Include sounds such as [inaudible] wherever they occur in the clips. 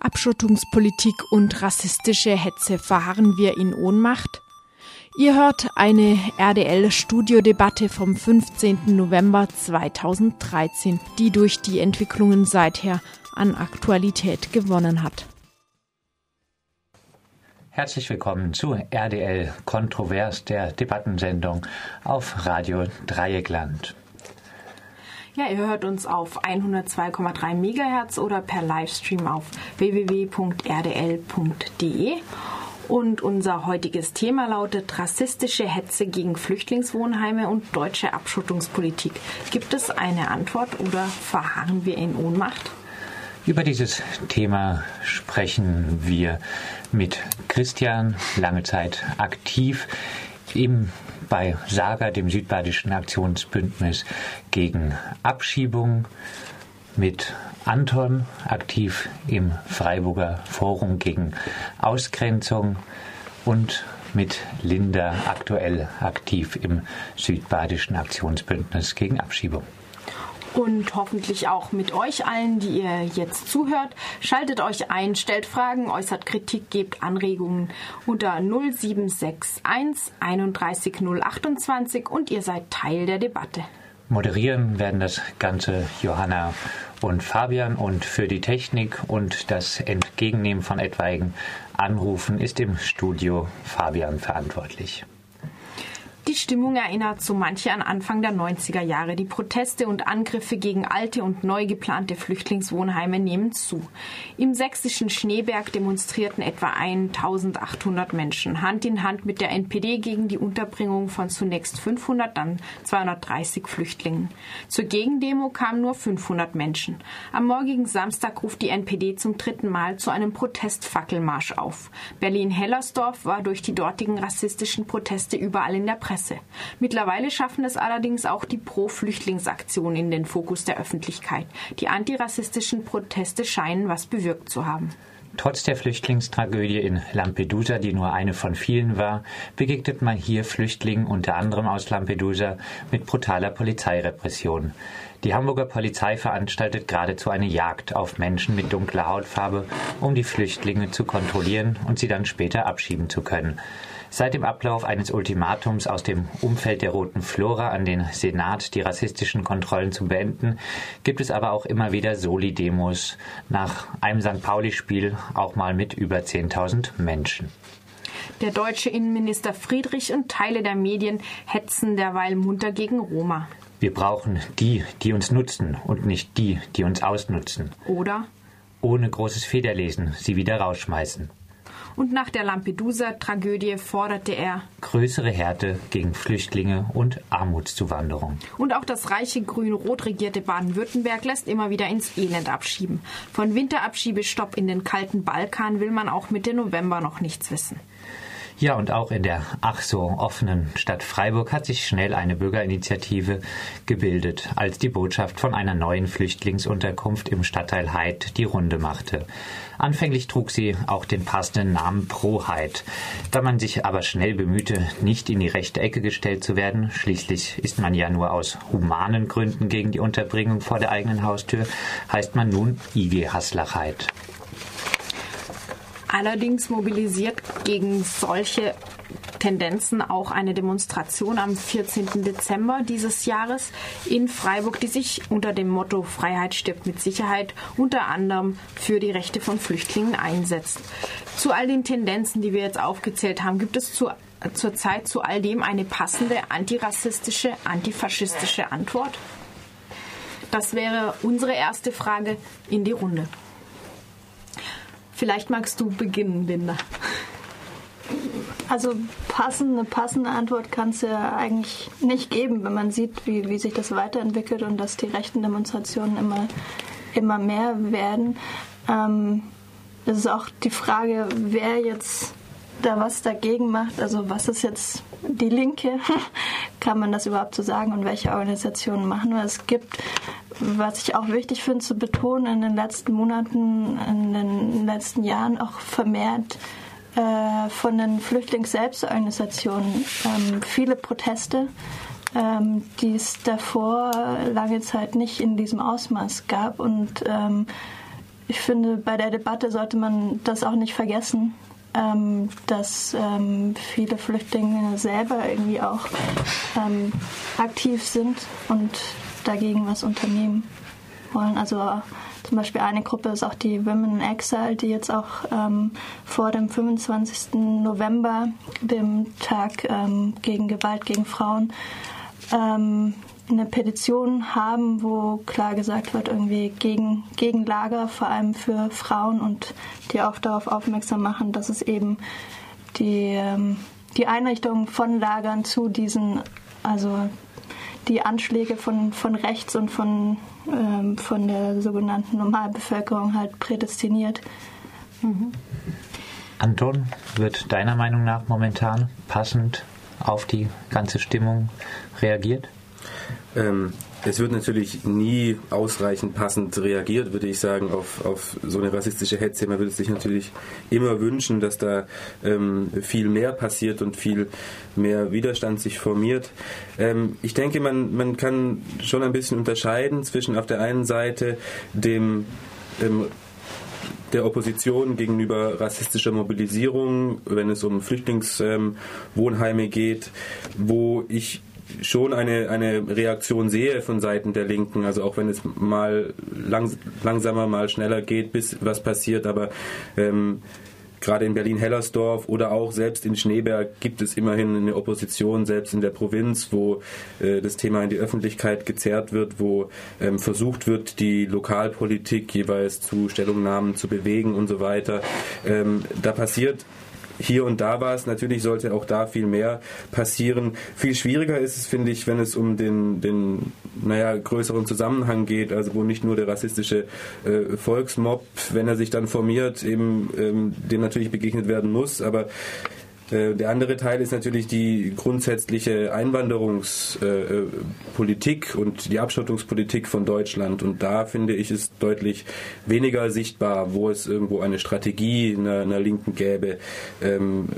Abschottungspolitik und rassistische Hetze verharren wir in Ohnmacht? Ihr hört eine RDL-Studiodebatte vom 15. November 2013, die durch die Entwicklungen seither an Aktualität gewonnen hat. Herzlich willkommen zu RDL Kontrovers, der Debattensendung auf Radio Dreieckland. Ja, ihr hört uns auf 102,3 MHz oder per Livestream auf www.rdl.de. Und unser heutiges Thema lautet rassistische Hetze gegen Flüchtlingswohnheime und deutsche Abschottungspolitik. Gibt es eine Antwort oder verharren wir in Ohnmacht? Über dieses Thema sprechen wir mit Christian, lange Zeit aktiv im bei Saga, dem südbadischen Aktionsbündnis gegen Abschiebung, mit Anton, aktiv im Freiburger Forum gegen Ausgrenzung und mit Linda, aktuell aktiv im südbadischen Aktionsbündnis gegen Abschiebung und hoffentlich auch mit euch allen, die ihr jetzt zuhört. Schaltet euch ein, stellt Fragen, äußert Kritik, gebt Anregungen unter 0761 31 028 und ihr seid Teil der Debatte. Moderieren werden das Ganze Johanna und Fabian und für die Technik und das Entgegennehmen von etwaigen Anrufen ist im Studio Fabian verantwortlich. Die Stimmung erinnert so manche an Anfang der 90er Jahre. Die Proteste und Angriffe gegen alte und neu geplante Flüchtlingswohnheime nehmen zu. Im sächsischen Schneeberg demonstrierten etwa 1800 Menschen Hand in Hand mit der NPD gegen die Unterbringung von zunächst 500, dann 230 Flüchtlingen. Zur Gegendemo kamen nur 500 Menschen. Am morgigen Samstag ruft die NPD zum dritten Mal zu einem Protestfackelmarsch auf. Berlin-Hellersdorf war durch die dortigen rassistischen Proteste überall in der Presse Presse. Mittlerweile schaffen es allerdings auch die Pro-Flüchtlingsaktionen in den Fokus der Öffentlichkeit. Die antirassistischen Proteste scheinen was bewirkt zu haben. Trotz der Flüchtlingstragödie in Lampedusa, die nur eine von vielen war, begegnet man hier Flüchtlingen unter anderem aus Lampedusa mit brutaler Polizeirepression. Die Hamburger Polizei veranstaltet geradezu eine Jagd auf Menschen mit dunkler Hautfarbe, um die Flüchtlinge zu kontrollieren und sie dann später abschieben zu können. Seit dem Ablauf eines Ultimatums aus dem Umfeld der Roten Flora an den Senat, die rassistischen Kontrollen zu beenden, gibt es aber auch immer wieder Soli-Demos nach einem St. Pauli-Spiel auch mal mit über 10.000 Menschen. Der deutsche Innenminister Friedrich und Teile der Medien hetzen derweil munter gegen Roma. Wir brauchen die, die uns nutzen und nicht die, die uns ausnutzen. Oder? Ohne großes Federlesen sie wieder rausschmeißen und nach der Lampedusa-Tragödie forderte er größere Härte gegen Flüchtlinge und Armutszuwanderung. Und auch das reiche grün-rot regierte Baden-Württemberg lässt immer wieder ins Elend abschieben. Von Winterabschiebestopp in den kalten Balkan will man auch Mitte November noch nichts wissen. Ja, und auch in der ach so offenen Stadt Freiburg hat sich schnell eine Bürgerinitiative gebildet, als die Botschaft von einer neuen Flüchtlingsunterkunft im Stadtteil Heid die Runde machte. Anfänglich trug sie auch den passenden Namen Proheit. Da man sich aber schnell bemühte, nicht in die rechte Ecke gestellt zu werden, schließlich ist man ja nur aus humanen Gründen gegen die Unterbringung vor der eigenen Haustür, heißt man nun IG Haslachheit. Allerdings mobilisiert gegen solche Tendenzen auch eine Demonstration am 14. Dezember dieses Jahres in Freiburg, die sich unter dem Motto Freiheit stirbt mit Sicherheit unter anderem für die Rechte von Flüchtlingen einsetzt. Zu all den Tendenzen, die wir jetzt aufgezählt haben, gibt es zu, zurzeit zu all dem eine passende antirassistische, antifaschistische Antwort? Das wäre unsere erste Frage in die Runde. Vielleicht magst du beginnen, Linda. Also eine passende Antwort kann es ja eigentlich nicht geben, wenn man sieht, wie, wie sich das weiterentwickelt und dass die rechten Demonstrationen immer, immer mehr werden. Ähm, das ist auch die Frage, wer jetzt da was dagegen macht. Also was ist jetzt die Linke? [laughs] Kann man das überhaupt so sagen und welche Organisationen machen wir? Es gibt was ich auch wichtig finde zu betonen, in den letzten Monaten, in den letzten Jahren auch vermehrt äh, von den Flüchtlingsselbstorganisationen ähm, viele Proteste, ähm, die es davor lange Zeit nicht in diesem Ausmaß gab und ähm, ich finde, bei der Debatte sollte man das auch nicht vergessen, ähm, dass ähm, viele Flüchtlinge selber irgendwie auch ähm, aktiv sind und dagegen was unternehmen wollen. Also zum Beispiel eine Gruppe ist auch die Women in Exile, die jetzt auch ähm, vor dem 25. November, dem Tag ähm, gegen Gewalt gegen Frauen, ähm, eine Petition haben, wo klar gesagt wird, irgendwie gegen, gegen Lager, vor allem für Frauen und die auch darauf aufmerksam machen, dass es eben die, ähm, die Einrichtung von Lagern zu diesen, also die Anschläge von, von rechts und von, ähm, von der sogenannten Normalbevölkerung halt prädestiniert. Mhm. Anton, wird deiner Meinung nach momentan passend auf die ganze Stimmung reagiert? Ähm, es wird natürlich nie ausreichend passend reagiert, würde ich sagen, auf, auf so eine rassistische Hetze. Man würde sich natürlich immer wünschen, dass da ähm, viel mehr passiert und viel mehr Widerstand sich formiert. Ähm, ich denke, man, man kann schon ein bisschen unterscheiden zwischen auf der einen Seite dem ähm, der Opposition gegenüber rassistischer Mobilisierung, wenn es um Flüchtlingswohnheime geht, wo ich schon eine, eine Reaktion sehe von Seiten der Linken, also auch wenn es mal lang, langsamer, mal schneller geht, bis was passiert, aber ähm, gerade in Berlin-Hellersdorf oder auch selbst in Schneeberg gibt es immerhin eine Opposition, selbst in der Provinz, wo äh, das Thema in die Öffentlichkeit gezerrt wird, wo ähm, versucht wird, die Lokalpolitik jeweils zu Stellungnahmen zu bewegen und so weiter. Ähm, da passiert hier und da war es. Natürlich sollte auch da viel mehr passieren. Viel schwieriger ist es, finde ich, wenn es um den, den naja, größeren Zusammenhang geht, also wo nicht nur der rassistische äh, Volksmob, wenn er sich dann formiert, eben ähm, dem natürlich begegnet werden muss, aber der andere Teil ist natürlich die grundsätzliche Einwanderungspolitik und die Abschottungspolitik von Deutschland. Und da finde ich es deutlich weniger sichtbar, wo es irgendwo eine Strategie einer, einer Linken gäbe. Ähm,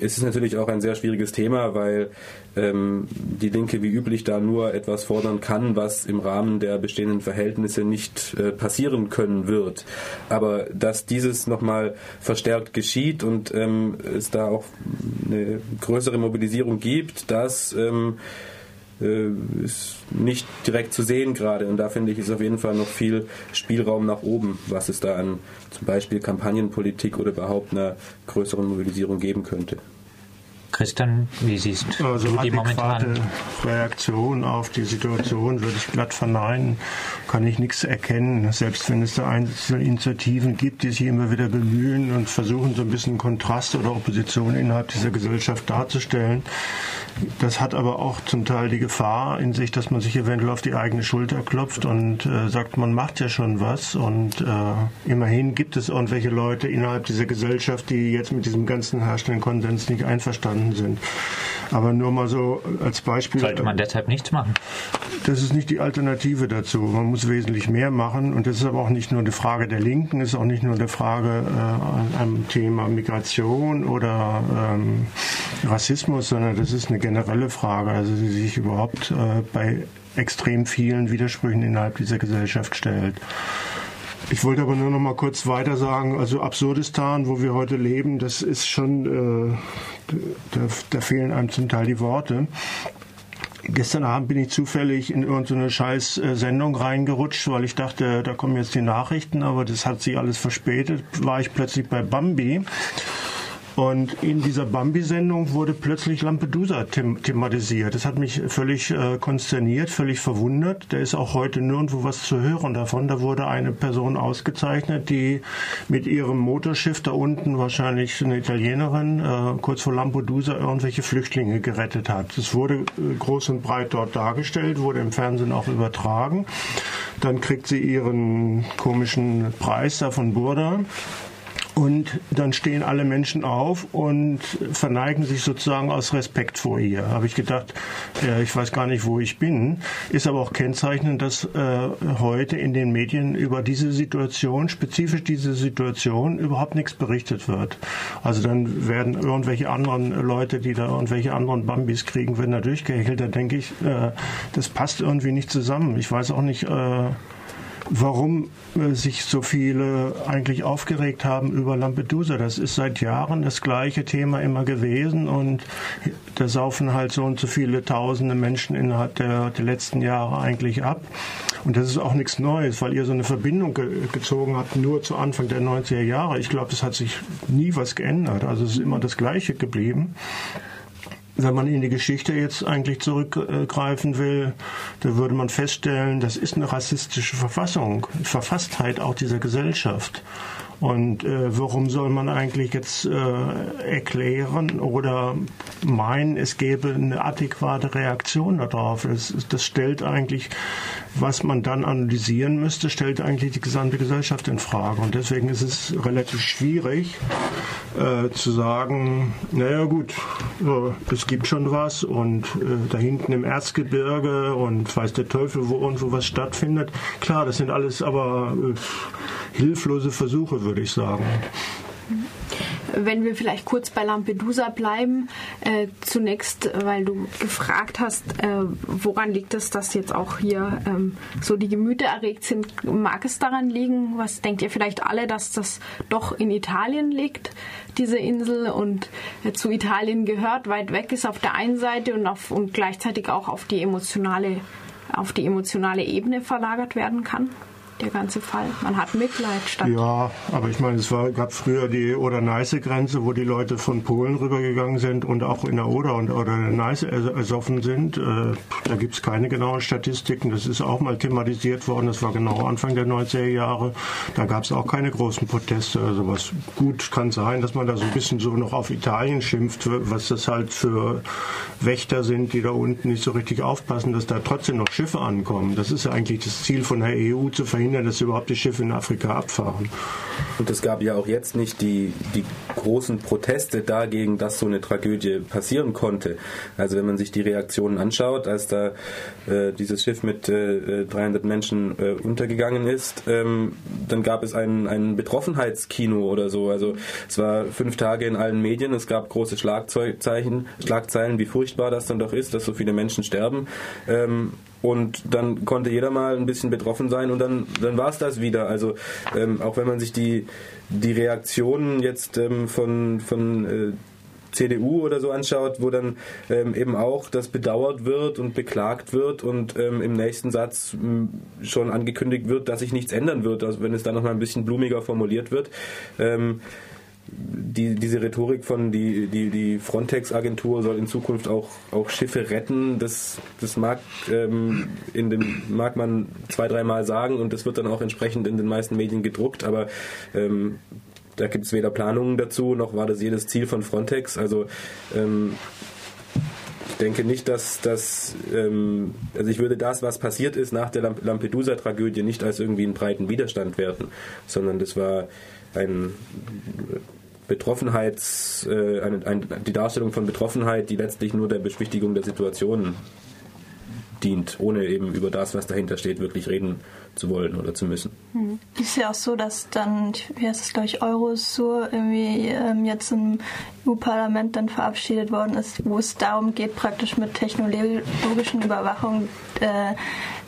es ist natürlich auch ein sehr schwieriges Thema, weil ähm, die Linke wie üblich da nur etwas fordern kann, was im Rahmen der bestehenden Verhältnisse nicht äh, passieren können wird. Aber dass dieses nochmal verstärkt geschieht und ähm, es da auch eine größere Mobilisierung gibt, das ähm, äh, ist nicht direkt zu sehen gerade. Und da finde ich, ist auf jeden Fall noch viel Spielraum nach oben, was es da an zum Beispiel Kampagnenpolitik oder überhaupt einer größeren Mobilisierung geben könnte. Christian, wie siehst also du die momentan? Reaktion auf die Situation würde ich glatt verneinen. Kann ich nichts erkennen. Selbst wenn es da einzelne Initiativen gibt, die sich immer wieder bemühen und versuchen, so ein bisschen Kontrast oder Opposition innerhalb dieser Gesellschaft darzustellen. Das hat aber auch zum Teil die Gefahr in sich, dass man sich eventuell auf die eigene Schulter klopft und äh, sagt, man macht ja schon was. Und äh, immerhin gibt es irgendwelche Leute innerhalb dieser Gesellschaft, die jetzt mit diesem ganzen herrschenden Konsens nicht einverstanden sind. Aber nur mal so als Beispiel. Sollte man deshalb nichts machen? Das ist nicht die Alternative dazu. Man muss wesentlich mehr machen. Und das ist aber auch nicht nur eine Frage der Linken, es ist auch nicht nur eine Frage äh, am Thema Migration oder ähm, Rassismus, sondern das ist eine generelle Frage, also die sich überhaupt äh, bei extrem vielen Widersprüchen innerhalb dieser Gesellschaft stellt. Ich wollte aber nur noch mal kurz weiter sagen, also Absurdistan, wo wir heute leben, das ist schon, äh, da, da fehlen einem zum Teil die Worte. Gestern Abend bin ich zufällig in irgendeine scheiß äh, Sendung reingerutscht, weil ich dachte, da kommen jetzt die Nachrichten, aber das hat sich alles verspätet. War ich plötzlich bei Bambi und in dieser Bambi-Sendung wurde plötzlich Lampedusa them thematisiert. Das hat mich völlig äh, konsterniert, völlig verwundert. Da ist auch heute nirgendwo was zu hören davon. Da wurde eine Person ausgezeichnet, die mit ihrem Motorschiff da unten, wahrscheinlich eine Italienerin, äh, kurz vor Lampedusa irgendwelche Flüchtlinge gerettet hat. Das wurde äh, groß und breit dort dargestellt, wurde im Fernsehen auch übertragen. Dann kriegt sie ihren komischen Preis da von Burda und dann stehen alle Menschen auf und verneigen sich sozusagen aus Respekt vor ihr. Habe ich gedacht, äh, ich weiß gar nicht, wo ich bin. Ist aber auch kennzeichnend, dass äh, heute in den Medien über diese Situation, spezifisch diese Situation, überhaupt nichts berichtet wird. Also dann werden irgendwelche anderen Leute, die da irgendwelche anderen Bambis kriegen, werden da durchgehechelt. Da denke ich, äh, das passt irgendwie nicht zusammen. Ich weiß auch nicht, äh, warum äh, sich so viele eigentlich aufgeregt haben über Lampedusa. Das ist seit Jahren das gleiche Thema immer gewesen und da saufen halt so und so viele tausende Menschen innerhalb der, der letzten Jahre eigentlich ab. Und das ist auch nichts Neues, weil ihr so eine Verbindung ge gezogen habt, nur zu Anfang der 90er Jahre. Ich glaube, es hat sich nie was geändert. Also es ist immer das Gleiche geblieben wenn man in die Geschichte jetzt eigentlich zurückgreifen will, da würde man feststellen, das ist eine rassistische Verfassung, Verfasstheit auch dieser Gesellschaft. Und äh, warum soll man eigentlich jetzt äh, erklären oder meinen, es gäbe eine adäquate Reaktion darauf? Das, das stellt eigentlich, was man dann analysieren müsste, stellt eigentlich die gesamte Gesellschaft in Frage. Und deswegen ist es relativ schwierig äh, zu sagen, naja gut, es gibt schon was und äh, da hinten im Erzgebirge und weiß der Teufel, wo irgendwo was stattfindet. Klar, das sind alles aber äh, hilflose Versuche, würde ich sagen. Wenn wir vielleicht kurz bei Lampedusa bleiben, äh, zunächst, weil du gefragt hast, äh, woran liegt es, dass jetzt auch hier ähm, so die Gemüter erregt sind, mag es daran liegen? Was denkt ihr vielleicht alle, dass das doch in Italien liegt, diese Insel und äh, zu Italien gehört, weit weg ist auf der einen Seite und, auf, und gleichzeitig auch auf die emotionale auf die emotionale Ebene verlagert werden kann? Der ganze Fall. Man hat Mitleid statt. Ja, aber ich meine, es war, gab früher die Oder-Neiße-Grenze, wo die Leute von Polen rübergegangen sind und auch in der Oder und oder Neiße ersoffen sind. Äh, da gibt es keine genauen Statistiken. Das ist auch mal thematisiert worden. Das war genau Anfang der 90er Jahre. Da gab es auch keine großen Proteste. Also was gut kann sein, dass man da so ein bisschen so noch auf Italien schimpft, was das halt für Wächter sind, die da unten nicht so richtig aufpassen, dass da trotzdem noch Schiffe ankommen. Das ist ja eigentlich das Ziel von der EU zu verhindern, verhindern, dass überhaupt die Schiffe in Afrika abfahren. Und es gab ja auch jetzt nicht die, die großen Proteste dagegen, dass so eine Tragödie passieren konnte. Also wenn man sich die Reaktionen anschaut, als da äh, dieses Schiff mit äh, 300 Menschen äh, untergegangen ist, ähm, dann gab es ein, ein Betroffenheitskino oder so. Also es war fünf Tage in allen Medien, es gab große Schlagzeilen, wie furchtbar das dann doch ist, dass so viele Menschen sterben. Ähm, und dann konnte jeder mal ein bisschen betroffen sein und dann, dann war es das wieder. Also ähm, auch wenn man sich die, die Reaktionen jetzt ähm, von, von äh, CDU oder so anschaut, wo dann ähm, eben auch das bedauert wird und beklagt wird und ähm, im nächsten Satz schon angekündigt wird, dass sich nichts ändern wird, also wenn es dann nochmal ein bisschen blumiger formuliert wird. Ähm, die, diese Rhetorik von die, die, die Frontex-Agentur soll in Zukunft auch, auch Schiffe retten, das, das mag, ähm, in dem, mag man zwei, dreimal sagen und das wird dann auch entsprechend in den meisten Medien gedruckt, aber ähm, da gibt es weder Planungen dazu, noch war das jedes Ziel von Frontex. Also ähm, ich denke nicht, dass das, ähm, also ich würde das, was passiert ist nach der Lampedusa-Tragödie, nicht als irgendwie einen breiten Widerstand werten, sondern das war ein Betroffenheits, äh, eine, ein, die Darstellung von Betroffenheit, die letztlich nur der Beschwichtigung der Situation dient, ohne eben über das, was dahinter steht, wirklich reden zu wollen oder zu müssen. Hm. Ist ja auch so, dass dann, wie heißt es, glaube ich, Eurosur irgendwie ähm, jetzt im EU-Parlament dann verabschiedet worden ist, wo es darum geht, praktisch mit technologischen Überwachung äh,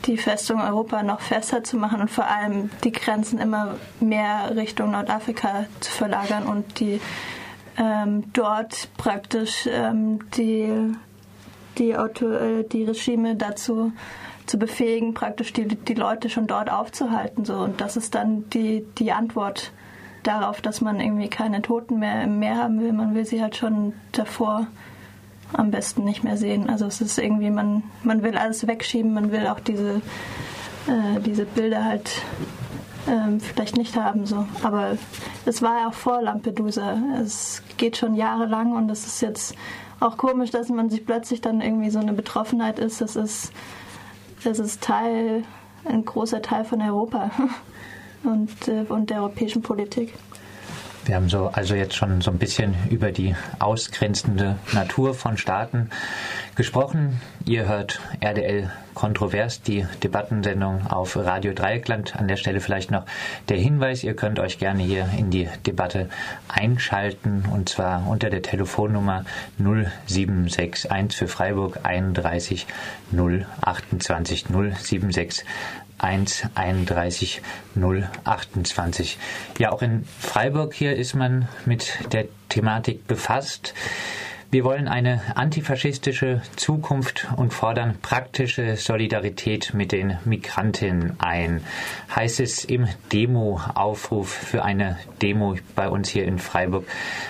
die Festung Europa noch fester zu machen und vor allem die Grenzen immer mehr Richtung Nordafrika zu verlagern und die ähm, dort praktisch ähm, die, die, Auto, äh, die Regime dazu zu befähigen, praktisch die, die Leute schon dort aufzuhalten. So. Und das ist dann die, die Antwort darauf, dass man irgendwie keine Toten mehr im Meer haben will. Man will sie halt schon davor am besten nicht mehr sehen. Also es ist irgendwie, man, man will alles wegschieben, man will auch diese, äh, diese Bilder halt ähm, vielleicht nicht haben. So. Aber es war ja auch vor Lampedusa. Es geht schon jahrelang und es ist jetzt auch komisch, dass man sich plötzlich dann irgendwie so eine Betroffenheit ist. Das ist das ist Teil, ein großer Teil von Europa [laughs] und, äh, und der europäischen Politik. Wir haben so also jetzt schon so ein bisschen über die ausgrenzende Natur von Staaten gesprochen. Ihr hört RDL Kontrovers, die Debattensendung auf Radio Dreieckland. An der Stelle vielleicht noch der Hinweis, ihr könnt euch gerne hier in die Debatte einschalten und zwar unter der Telefonnummer 0761 für Freiburg 31 028 076 1 31 028. Ja, auch in Freiburg hier ist man mit der Thematik befasst. Wir wollen eine antifaschistische Zukunft und fordern praktische Solidarität mit den Migrantinnen ein. Heißt es im Demo-Aufruf für eine Demo bei uns hier in Freiburg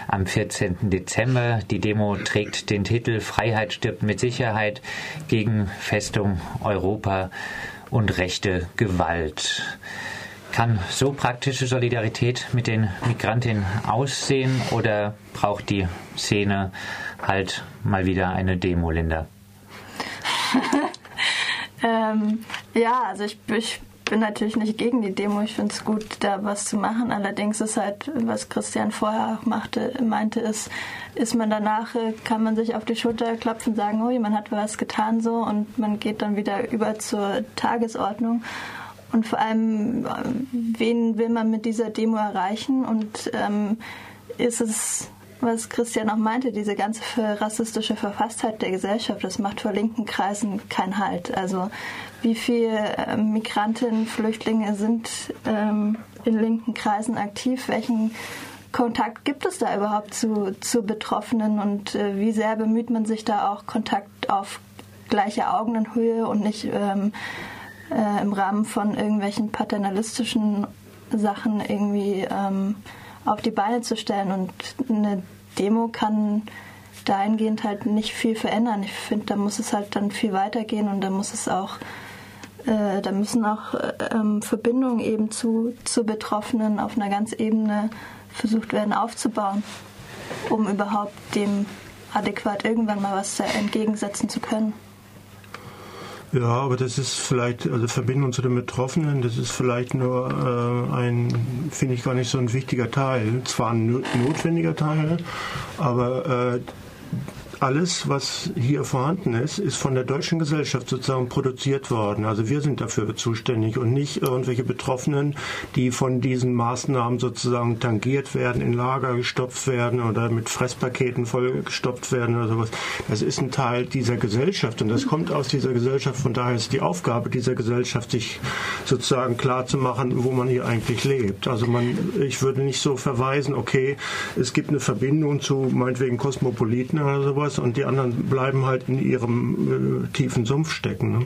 am 14. Dezember. Die Demo trägt den Titel Freiheit stirbt mit Sicherheit gegen Festung Europa und rechte Gewalt. Kann so praktische Solidarität mit den Migrantinnen aussehen oder braucht die Szene halt mal wieder eine Demo, Linda? [laughs] ähm, ja, also ich, ich, bin natürlich nicht gegen die Demo. Ich finde es gut, da was zu machen. Allerdings ist halt, was Christian vorher auch machte, meinte, ist, ist man danach, äh, kann man sich auf die Schulter klopfen und sagen, oh, man hat was getan so und man geht dann wieder über zur Tagesordnung. Und vor allem, äh, wen will man mit dieser Demo erreichen? Und ähm, ist es was Christian auch meinte, diese ganze rassistische Verfasstheit der Gesellschaft, das macht vor linken Kreisen keinen Halt. Also wie viele äh, Migrantinnen, Flüchtlinge sind ähm, in linken Kreisen aktiv? Welchen Kontakt gibt es da überhaupt zu, zu Betroffenen und äh, wie sehr bemüht man sich da auch Kontakt auf gleicher Augenhöhe und nicht ähm, äh, im Rahmen von irgendwelchen paternalistischen Sachen irgendwie ähm, auf die Beine zu stellen. Und eine Demo kann dahingehend halt nicht viel verändern. Ich finde, da muss es halt dann viel weitergehen und da muss es auch, äh, da müssen auch äh, ähm, Verbindungen eben zu, zu Betroffenen auf einer ganz Ebene versucht werden aufzubauen, um überhaupt dem adäquat irgendwann mal was entgegensetzen zu können. Ja, aber das ist vielleicht, also Verbindung zu den Betroffenen, das ist vielleicht nur äh, ein, finde ich gar nicht so ein wichtiger Teil. Zwar ein notwendiger Teil, aber äh, alles, was hier vorhanden ist, ist von der deutschen Gesellschaft sozusagen produziert worden. Also wir sind dafür zuständig und nicht irgendwelche Betroffenen, die von diesen Maßnahmen sozusagen tangiert werden, in Lager gestopft werden oder mit Fresspaketen vollgestopft werden oder sowas. Das ist ein Teil dieser Gesellschaft und das kommt aus dieser Gesellschaft. Von daher ist die Aufgabe dieser Gesellschaft, sich sozusagen klar zu machen, wo man hier eigentlich lebt. Also man, ich würde nicht so verweisen, okay, es gibt eine Verbindung zu meinetwegen Kosmopoliten oder sowas was und die anderen bleiben halt in ihrem äh, tiefen Sumpf stecken. Ne?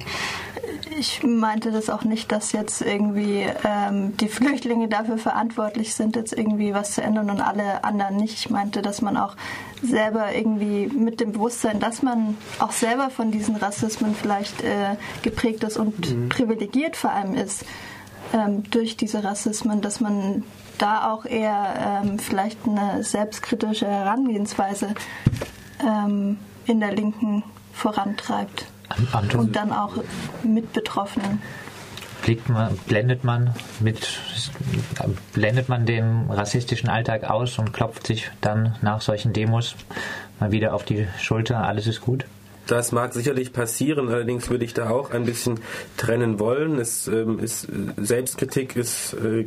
Ich meinte das auch nicht, dass jetzt irgendwie ähm, die Flüchtlinge dafür verantwortlich sind, jetzt irgendwie was zu ändern und alle anderen nicht. Ich meinte, dass man auch selber irgendwie mit dem Bewusstsein, dass man auch selber von diesen Rassismen vielleicht äh, geprägt ist und mhm. privilegiert vor allem ist ähm, durch diese Rassismen, dass man da auch eher ähm, vielleicht eine selbstkritische Herangehensweise ähm, in der Linken vorantreibt. Anton, und dann auch mit Betroffenen. Man, blendet man mit blendet man den rassistischen Alltag aus und klopft sich dann nach solchen Demos mal wieder auf die Schulter, alles ist gut? Das mag sicherlich passieren, allerdings würde ich da auch ein bisschen trennen wollen. Es ähm, ist Selbstkritik ist äh,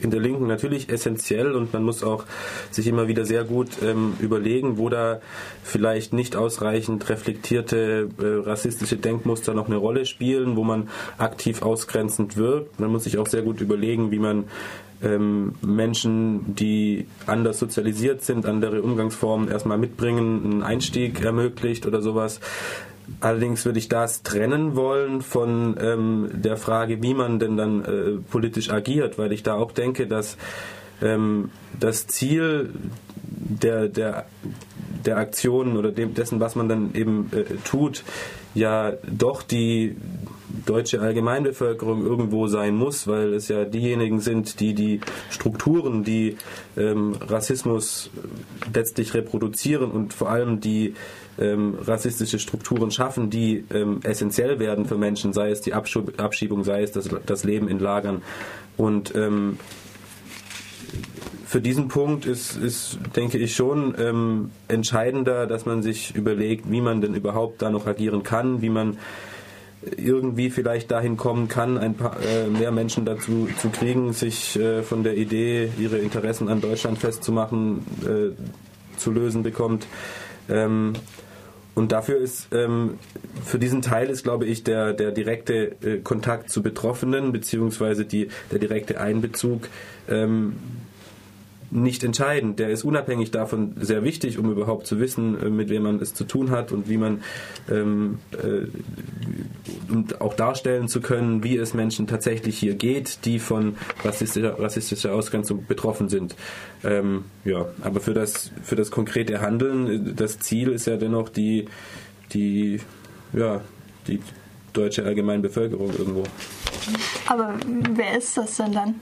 in der Linken natürlich essentiell und man muss auch sich immer wieder sehr gut ähm, überlegen, wo da vielleicht nicht ausreichend reflektierte äh, rassistische Denkmuster noch eine Rolle spielen, wo man aktiv ausgrenzend wirkt. Man muss sich auch sehr gut überlegen, wie man ähm, Menschen, die anders sozialisiert sind, andere Umgangsformen erstmal mitbringen, einen Einstieg ermöglicht oder sowas. Allerdings würde ich das trennen wollen von ähm, der Frage, wie man denn dann äh, politisch agiert, weil ich da auch denke, dass ähm, das Ziel der, der, der Aktionen oder dem, dessen, was man dann eben äh, tut, ja doch die deutsche Allgemeinbevölkerung irgendwo sein muss, weil es ja diejenigen sind, die die Strukturen, die ähm, Rassismus letztlich reproduzieren und vor allem die ähm, rassistische Strukturen schaffen, die ähm, essentiell werden für Menschen, sei es die Abschub Abschiebung, sei es das, das Leben in Lagern. Und ähm, für diesen Punkt ist, ist denke ich, schon ähm, entscheidender, dass man sich überlegt, wie man denn überhaupt da noch agieren kann, wie man irgendwie vielleicht dahin kommen kann, ein paar äh, mehr Menschen dazu zu kriegen, sich äh, von der Idee, ihre Interessen an Deutschland festzumachen, äh, zu lösen bekommt. Ähm, und dafür ist, ähm, für diesen Teil ist, glaube ich, der, der direkte äh, Kontakt zu Betroffenen beziehungsweise die, der direkte Einbezug ähm, nicht entscheidend. Der ist unabhängig davon sehr wichtig, um überhaupt zu wissen, äh, mit wem man es zu tun hat und wie man ähm, äh, und auch darstellen zu können, wie es Menschen tatsächlich hier geht, die von rassistischer, rassistischer Ausgrenzung betroffen sind. Ähm, ja, aber für das für das konkrete Handeln, äh, das Ziel ist ja dennoch die die ja die deutsche Allgemeinbevölkerung irgendwo. Aber wer ist das denn dann?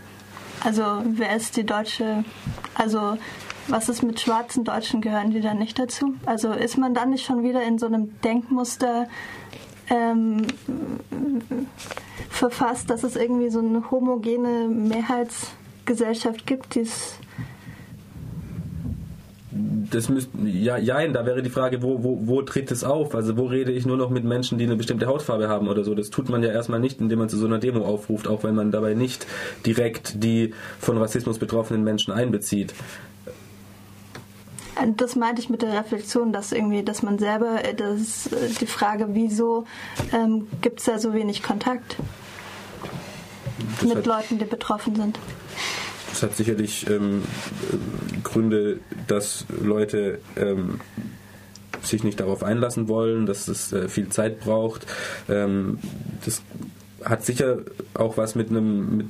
Also wer ist die deutsche, also was ist mit schwarzen Deutschen, gehören die dann nicht dazu? Also ist man dann nicht schon wieder in so einem Denkmuster ähm, verfasst, dass es irgendwie so eine homogene Mehrheitsgesellschaft gibt, die es das müsste, ja, ja, da wäre die Frage, wo, wo, wo tritt es auf? Also wo rede ich nur noch mit Menschen, die eine bestimmte Hautfarbe haben oder so? Das tut man ja erstmal nicht, indem man zu so einer Demo aufruft, auch wenn man dabei nicht direkt die von Rassismus betroffenen Menschen einbezieht. Das meinte ich mit der Reflexion, dass irgendwie, dass man selber, das ist die Frage, wieso ähm, gibt es da so wenig Kontakt das mit Leuten, die betroffen sind? Das hat sicherlich ähm, Gründe, dass Leute ähm, sich nicht darauf einlassen wollen, dass es äh, viel Zeit braucht. Ähm, das hat sicher auch was mit einem. Mit,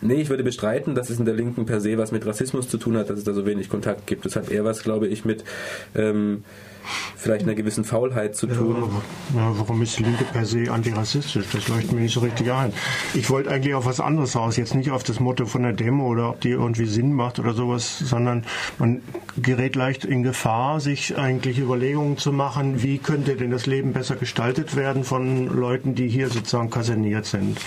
nee, ich würde bestreiten, dass es in der Linken per se was mit Rassismus zu tun hat, dass es da so wenig Kontakt gibt. Es hat eher was, glaube ich, mit. Ähm, vielleicht einer gewissen Faulheit zu tun. Ja, warum ist Linke per se antirassistisch? Das leuchtet mir nicht so richtig ein. Ich wollte eigentlich auf was anderes raus, jetzt nicht auf das Motto von der Demo oder ob die irgendwie Sinn macht oder sowas, sondern man gerät leicht in Gefahr, sich eigentlich Überlegungen zu machen, wie könnte denn das Leben besser gestaltet werden von Leuten, die hier sozusagen kaserniert sind.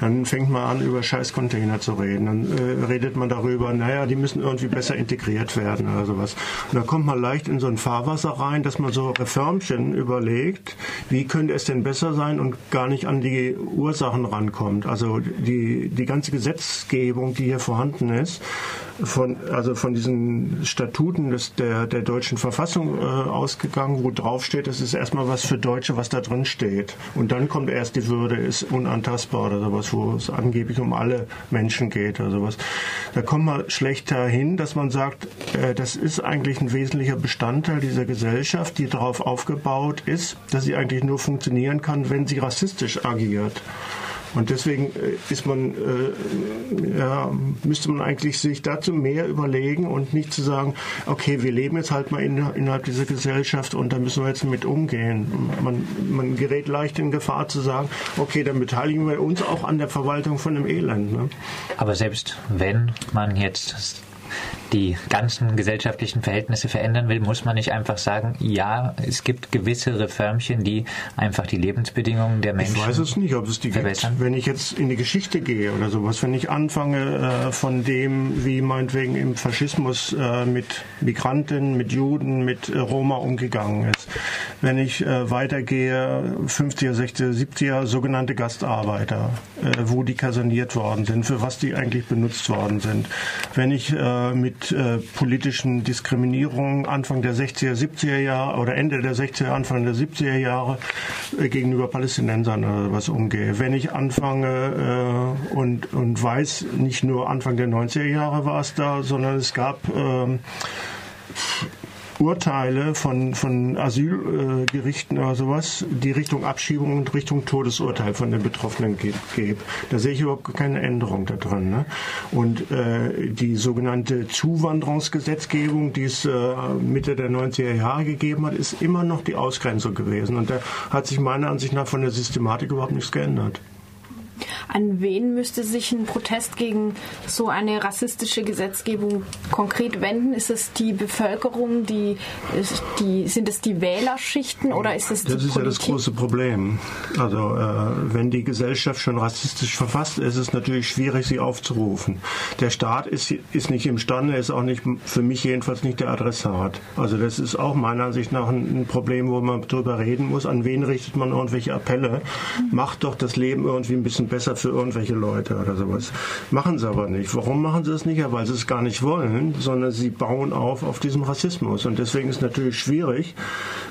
Dann fängt man an, über Scheißcontainer zu reden. Dann äh, redet man darüber, naja, die müssen irgendwie besser integriert werden oder sowas. Und dann kommt man leicht in so ein Fahrwasser rein, dass man so Reformchen überlegt, wie könnte es denn besser sein und gar nicht an die Ursachen rankommt. Also die, die ganze Gesetzgebung, die hier vorhanden ist, von, also von diesen Statuten des, der, der deutschen Verfassung äh, ausgegangen, wo drauf steht, es ist erstmal was für Deutsche, was da drin steht. Und dann kommt erst die Würde, ist unantastbar oder sowas, wo es angeblich um alle Menschen geht oder sowas. Da kommt man schlecht dahin, dass man sagt, das ist eigentlich ein wesentlicher Bestandteil dieser Gesellschaft, die darauf aufgebaut ist, dass sie eigentlich nur funktionieren kann, wenn sie rassistisch agiert. Und deswegen äh, ist man, äh, ja, müsste man eigentlich sich dazu mehr überlegen und nicht zu sagen, okay, wir leben jetzt halt mal in, innerhalb dieser Gesellschaft und da müssen wir jetzt mit umgehen. Man, man gerät leicht in Gefahr zu sagen, okay, dann beteiligen wir uns auch an der Verwaltung von dem Elend. Ne? Aber selbst wenn man jetzt die ganzen gesellschaftlichen Verhältnisse verändern will, muss man nicht einfach sagen, ja, es gibt gewisse Reformchen, die einfach die Lebensbedingungen der Menschen Ich weiß es nicht, ob es die verbessern. gibt. Wenn ich jetzt in die Geschichte gehe oder sowas, wenn ich anfange äh, von dem, wie meinetwegen im Faschismus äh, mit Migranten, mit Juden, mit äh, Roma umgegangen ist, wenn ich äh, weitergehe, 50er, 60er, 70er, sogenannte Gastarbeiter, äh, wo die kaserniert worden sind, für was die eigentlich benutzt worden sind, wenn ich mit mit äh, politischen Diskriminierungen Anfang der 60er, 70er Jahre oder Ende der 60er, Anfang der 70er Jahre äh, gegenüber Palästinensern oder was umgehe. Wenn ich anfange äh, und, und weiß, nicht nur Anfang der 90er Jahre war es da, sondern es gab ähm, Urteile von, von Asylgerichten oder sowas, die Richtung Abschiebung und Richtung Todesurteil von den Betroffenen gibt. Da sehe ich überhaupt keine Änderung da drin. Ne? Und äh, die sogenannte Zuwanderungsgesetzgebung, die es äh, Mitte der 90er Jahre gegeben hat, ist immer noch die Ausgrenzung gewesen. Und da hat sich meiner Ansicht nach von der Systematik überhaupt nichts geändert. An wen müsste sich ein Protest gegen so eine rassistische Gesetzgebung konkret wenden? Ist es die Bevölkerung, die, die sind es die Wählerschichten oder ist es die Das ist Politik? ja das große Problem. Also äh, wenn die Gesellschaft schon rassistisch verfasst ist, ist es natürlich schwierig, sie aufzurufen. Der Staat ist, ist nicht imstande, ist auch nicht für mich jedenfalls nicht der Adressat. Also das ist auch meiner Ansicht nach ein, ein Problem, wo man drüber reden muss. An wen richtet man irgendwelche Appelle? Macht doch das Leben irgendwie ein bisschen besser für irgendwelche Leute oder sowas. Machen sie aber nicht. Warum machen sie es nicht? Ja, weil sie es gar nicht wollen, sondern sie bauen auf auf diesem Rassismus. Und deswegen ist es natürlich schwierig.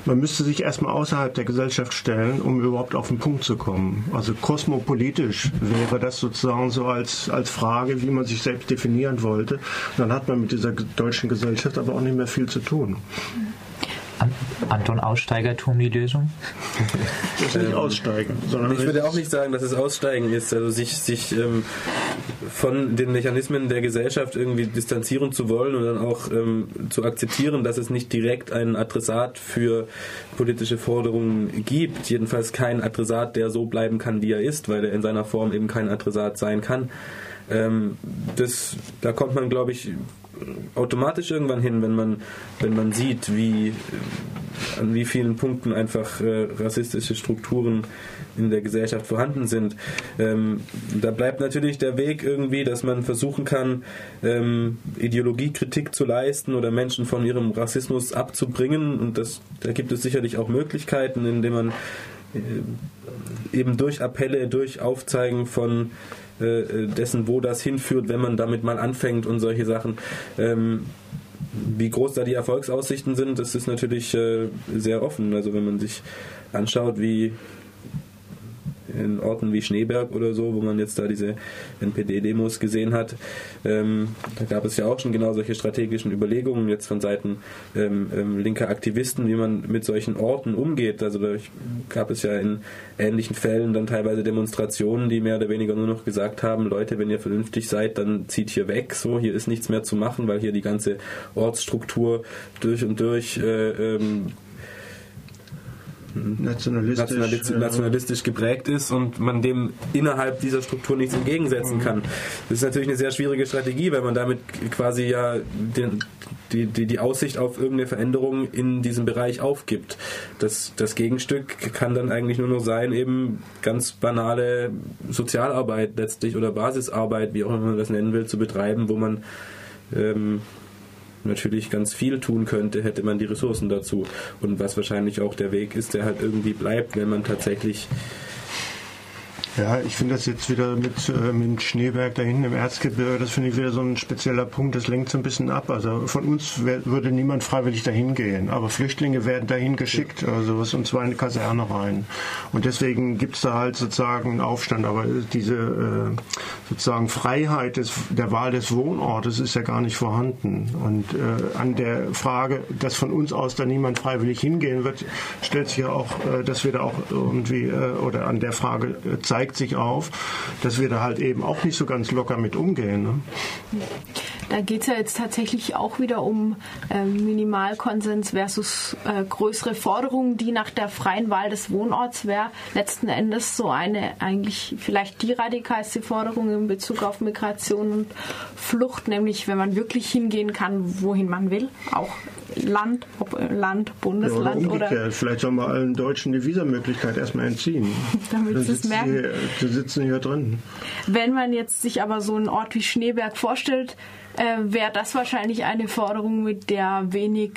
Man müsste sich erstmal außerhalb der Gesellschaft stellen, um überhaupt auf den Punkt zu kommen. Also kosmopolitisch wäre das sozusagen so als, als Frage, wie man sich selbst definieren wollte. Dann hat man mit dieser deutschen Gesellschaft aber auch nicht mehr viel zu tun. Anton Aussteigertum die Lösung? Das ist nicht aussteigen, sondern ich würde auch nicht sagen, dass es Aussteigen ist, also sich, sich ähm, von den Mechanismen der Gesellschaft irgendwie distanzieren zu wollen und dann auch ähm, zu akzeptieren, dass es nicht direkt einen Adressat für politische Forderungen gibt. Jedenfalls kein Adressat, der so bleiben kann, wie er ist, weil er in seiner Form eben kein Adressat sein kann. Ähm, das, da kommt man, glaube ich, automatisch irgendwann hin, wenn man, wenn man sieht, wie, an wie vielen Punkten einfach äh, rassistische Strukturen in der Gesellschaft vorhanden sind. Ähm, da bleibt natürlich der Weg irgendwie, dass man versuchen kann, ähm, Ideologiekritik zu leisten oder Menschen von ihrem Rassismus abzubringen. Und das, da gibt es sicherlich auch Möglichkeiten, indem man äh, eben durch Appelle, durch Aufzeigen von äh, dessen, wo das hinführt, wenn man damit mal anfängt und solche Sachen. Ähm, wie groß da die Erfolgsaussichten sind, das ist natürlich äh, sehr offen. Also wenn man sich anschaut, wie in Orten wie Schneeberg oder so, wo man jetzt da diese NPD-Demos gesehen hat. Ähm, da gab es ja auch schon genau solche strategischen Überlegungen jetzt von Seiten ähm, ähm, linker Aktivisten, wie man mit solchen Orten umgeht. Also da gab es ja in ähnlichen Fällen dann teilweise Demonstrationen, die mehr oder weniger nur noch gesagt haben, Leute, wenn ihr vernünftig seid, dann zieht hier weg. So, hier ist nichts mehr zu machen, weil hier die ganze Ortsstruktur durch und durch äh, ähm, nationalistisch, nationalistisch, nationalistisch, geprägt ist und man dem innerhalb dieser Struktur nichts entgegensetzen mhm. kann. Das ist natürlich eine sehr schwierige Strategie, weil man damit quasi ja den, die, die, die Aussicht auf irgendeine Veränderung in diesem Bereich aufgibt. Das, das Gegenstück kann dann eigentlich nur noch sein, eben ganz banale Sozialarbeit letztlich oder Basisarbeit, wie auch immer man das nennen will, zu betreiben, wo man ähm, natürlich ganz viel tun könnte, hätte man die Ressourcen dazu. Und was wahrscheinlich auch der Weg ist, der halt irgendwie bleibt, wenn man tatsächlich ja, ich finde das jetzt wieder mit, äh, mit Schneeberg da hinten im Erzgebirge, das finde ich wieder so ein spezieller Punkt, das lenkt so ein bisschen ab. Also von uns wär, würde niemand freiwillig dahin gehen, aber Flüchtlinge werden dahin geschickt, also was und zwar in die Kaserne rein. Und deswegen gibt es da halt sozusagen einen Aufstand, aber diese äh, sozusagen Freiheit des, der Wahl des Wohnortes ist ja gar nicht vorhanden. Und äh, an der Frage, dass von uns aus da niemand freiwillig hingehen wird, stellt sich ja auch, äh, dass wir da auch irgendwie, äh, oder an der Frage äh, zeigt sich auf, dass wir da halt eben auch nicht so ganz locker mit umgehen. Ne? Da geht es ja jetzt tatsächlich auch wieder um äh, Minimalkonsens versus äh, größere Forderungen, die nach der freien Wahl des Wohnorts wäre letzten Endes so eine eigentlich vielleicht die radikalste Forderung in Bezug auf Migration und Flucht, nämlich wenn man wirklich hingehen kann, wohin man will, auch Land, ob Land, Bundesland ja, oder, oder Vielleicht soll man allen Deutschen die Visamöglichkeit erstmal entziehen. [laughs] Damit sie es merken. Die, die sitzen hier drin. Wenn man jetzt sich aber so einen Ort wie Schneeberg vorstellt, äh, wäre das wahrscheinlich eine Forderung, mit der wenig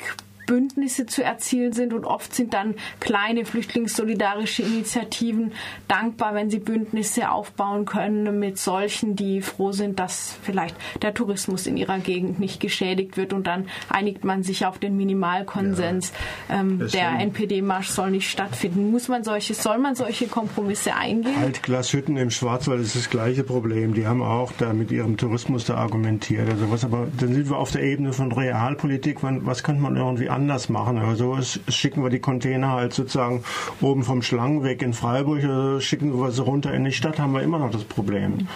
Bündnisse zu erzielen sind und oft sind dann kleine flüchtlingssolidarische Initiativen dankbar, wenn sie Bündnisse aufbauen können mit solchen, die froh sind, dass vielleicht der Tourismus in ihrer Gegend nicht geschädigt wird und dann einigt man sich auf den Minimalkonsens. Ja, ähm, der NPD-Marsch soll nicht stattfinden. Muss man solche, soll man solche Kompromisse eingehen? Altglashütten im Schwarzwald ist das gleiche Problem. Die haben auch da mit ihrem Tourismus da argumentiert. Also was, aber dann sind wir auf der Ebene von Realpolitik. Was könnte man irgendwie anders machen. Also schicken wir die Container halt sozusagen oben vom Schlangenweg in Freiburg, oder schicken wir sie runter in die Stadt, haben wir immer noch das Problem.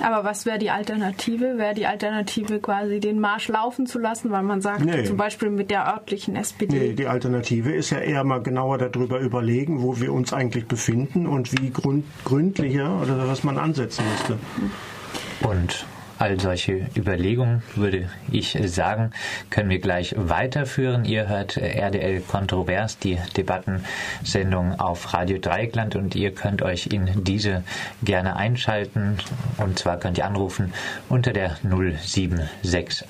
Aber was wäre die Alternative? Wäre die Alternative quasi den Marsch laufen zu lassen, weil man sagt, nee. zum Beispiel mit der örtlichen SPD? Nee, die Alternative ist ja eher mal genauer darüber überlegen, wo wir uns eigentlich befinden und wie gründ gründlicher oder was man ansetzen müsste. Und All solche Überlegungen, würde ich sagen, können wir gleich weiterführen. Ihr hört RDL Kontrovers, die Debattensendung auf Radio Dreieckland und ihr könnt euch in diese gerne einschalten. Und zwar könnt ihr anrufen unter der 0761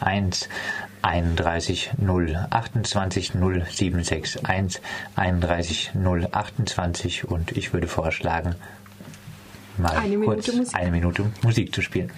31 0 28 0761 31 0 28 und ich würde vorschlagen, mal eine kurz Minute eine Minute Musik zu spielen.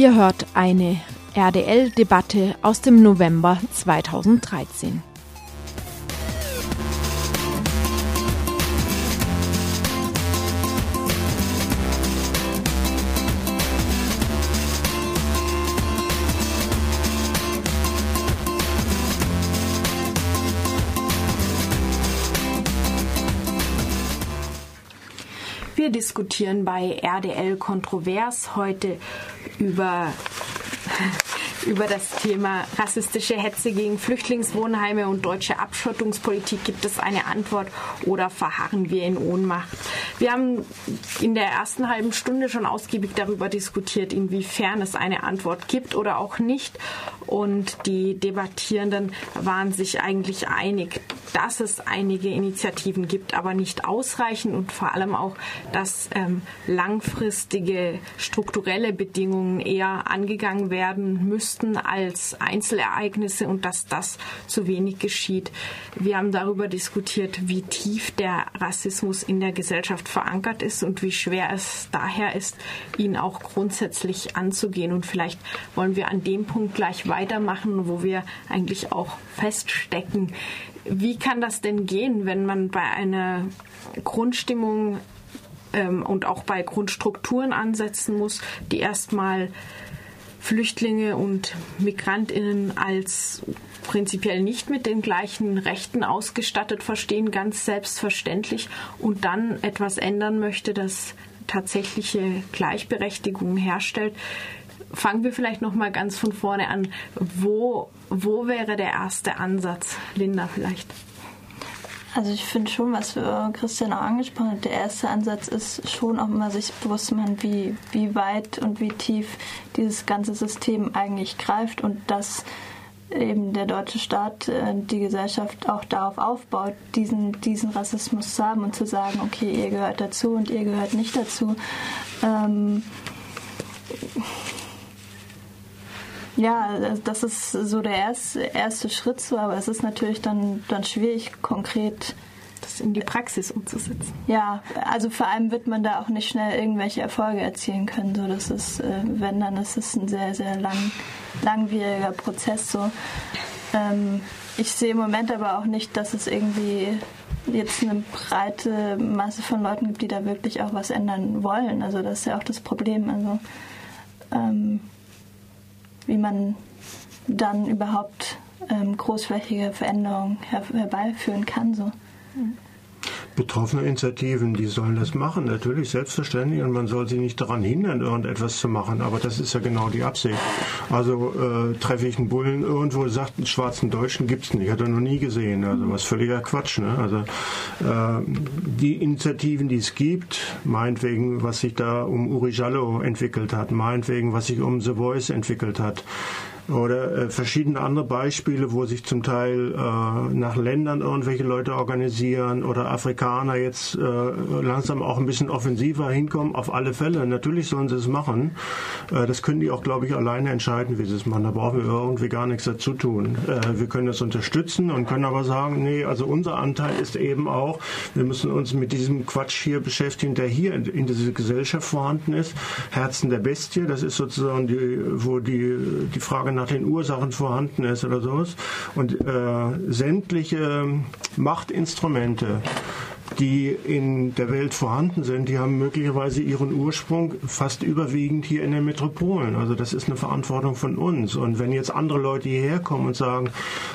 Ihr hört eine RDL-Debatte aus dem November 2013. Wir diskutieren bei RDL Kontrovers heute über über das Thema rassistische Hetze gegen Flüchtlingswohnheime und deutsche Abschottungspolitik. Gibt es eine Antwort oder verharren wir in Ohnmacht? Wir haben in der ersten halben Stunde schon ausgiebig darüber diskutiert, inwiefern es eine Antwort gibt oder auch nicht. Und die Debattierenden waren sich eigentlich einig, dass es einige Initiativen gibt, aber nicht ausreichend und vor allem auch, dass ähm, langfristige strukturelle Bedingungen eher angegangen werden müssten als Einzelereignisse und dass das zu wenig geschieht. Wir haben darüber diskutiert, wie tief der Rassismus in der Gesellschaft verankert ist und wie schwer es daher ist, ihn auch grundsätzlich anzugehen. Und vielleicht wollen wir an dem Punkt gleich weitermachen, wo wir eigentlich auch feststecken. Wie kann das denn gehen, wenn man bei einer Grundstimmung ähm, und auch bei Grundstrukturen ansetzen muss, die erstmal Flüchtlinge und Migrantinnen als prinzipiell nicht mit den gleichen Rechten ausgestattet verstehen, ganz selbstverständlich, und dann etwas ändern möchte, das tatsächliche Gleichberechtigung herstellt. Fangen wir vielleicht noch mal ganz von vorne an. Wo, wo wäre der erste Ansatz, Linda vielleicht? Also ich finde schon, was Christian auch angesprochen hat, der erste Ansatz ist schon auch immer sich bewusst zu machen, wie, wie weit und wie tief dieses ganze System eigentlich greift und dass eben der deutsche Staat, äh, die Gesellschaft auch darauf aufbaut, diesen, diesen Rassismus zu haben und zu sagen, okay, ihr gehört dazu und ihr gehört nicht dazu. Ähm, ja, das ist so der erste, erste Schritt so, aber es ist natürlich dann, dann schwierig, konkret das in die Praxis umzusetzen. Ja, also vor allem wird man da auch nicht schnell irgendwelche Erfolge erzielen können. So, das ist, äh, wenn dann, ist es ein sehr, sehr lang, langwieriger Prozess. So. Ähm, ich sehe im Moment aber auch nicht, dass es irgendwie jetzt eine breite Masse von Leuten gibt, die da wirklich auch was ändern wollen. Also das ist ja auch das Problem. Also ähm, wie man dann überhaupt ähm, großflächige Veränderungen her herbeiführen kann. So. Betroffene Initiativen, die sollen das machen, natürlich, selbstverständlich, und man soll sie nicht daran hindern, irgendetwas zu machen, aber das ist ja genau die Absicht. Also äh, treffe ich einen Bullen irgendwo, sagt, einen schwarzen Deutschen gibt es nicht, hat er noch nie gesehen, also was völliger Quatsch. Ne? Also äh, die Initiativen, die es gibt, meinetwegen, was sich da um Uri Jallo entwickelt hat, meinetwegen, was sich um The Voice entwickelt hat, oder äh, verschiedene andere Beispiele, wo sich zum Teil äh, nach Ländern irgendwelche Leute organisieren oder Afrikaner jetzt äh, langsam auch ein bisschen offensiver hinkommen. Auf alle Fälle, natürlich sollen sie es machen. Äh, das können die auch, glaube ich, alleine entscheiden, wie sie es machen. Da brauchen wir irgendwie gar nichts dazu tun. Äh, wir können das unterstützen und können aber sagen, nee, also unser Anteil ist eben auch, wir müssen uns mit diesem Quatsch hier beschäftigen, der hier in, in dieser Gesellschaft vorhanden ist. Herzen der Bestie, das ist sozusagen die, wo die, die Frage nach den Ursachen vorhanden ist oder sowas. Und äh, sämtliche Machtinstrumente, die in der Welt vorhanden sind, die haben möglicherweise ihren Ursprung fast überwiegend hier in den Metropolen. Also das ist eine Verantwortung von uns. Und wenn jetzt andere Leute hierher kommen und sagen,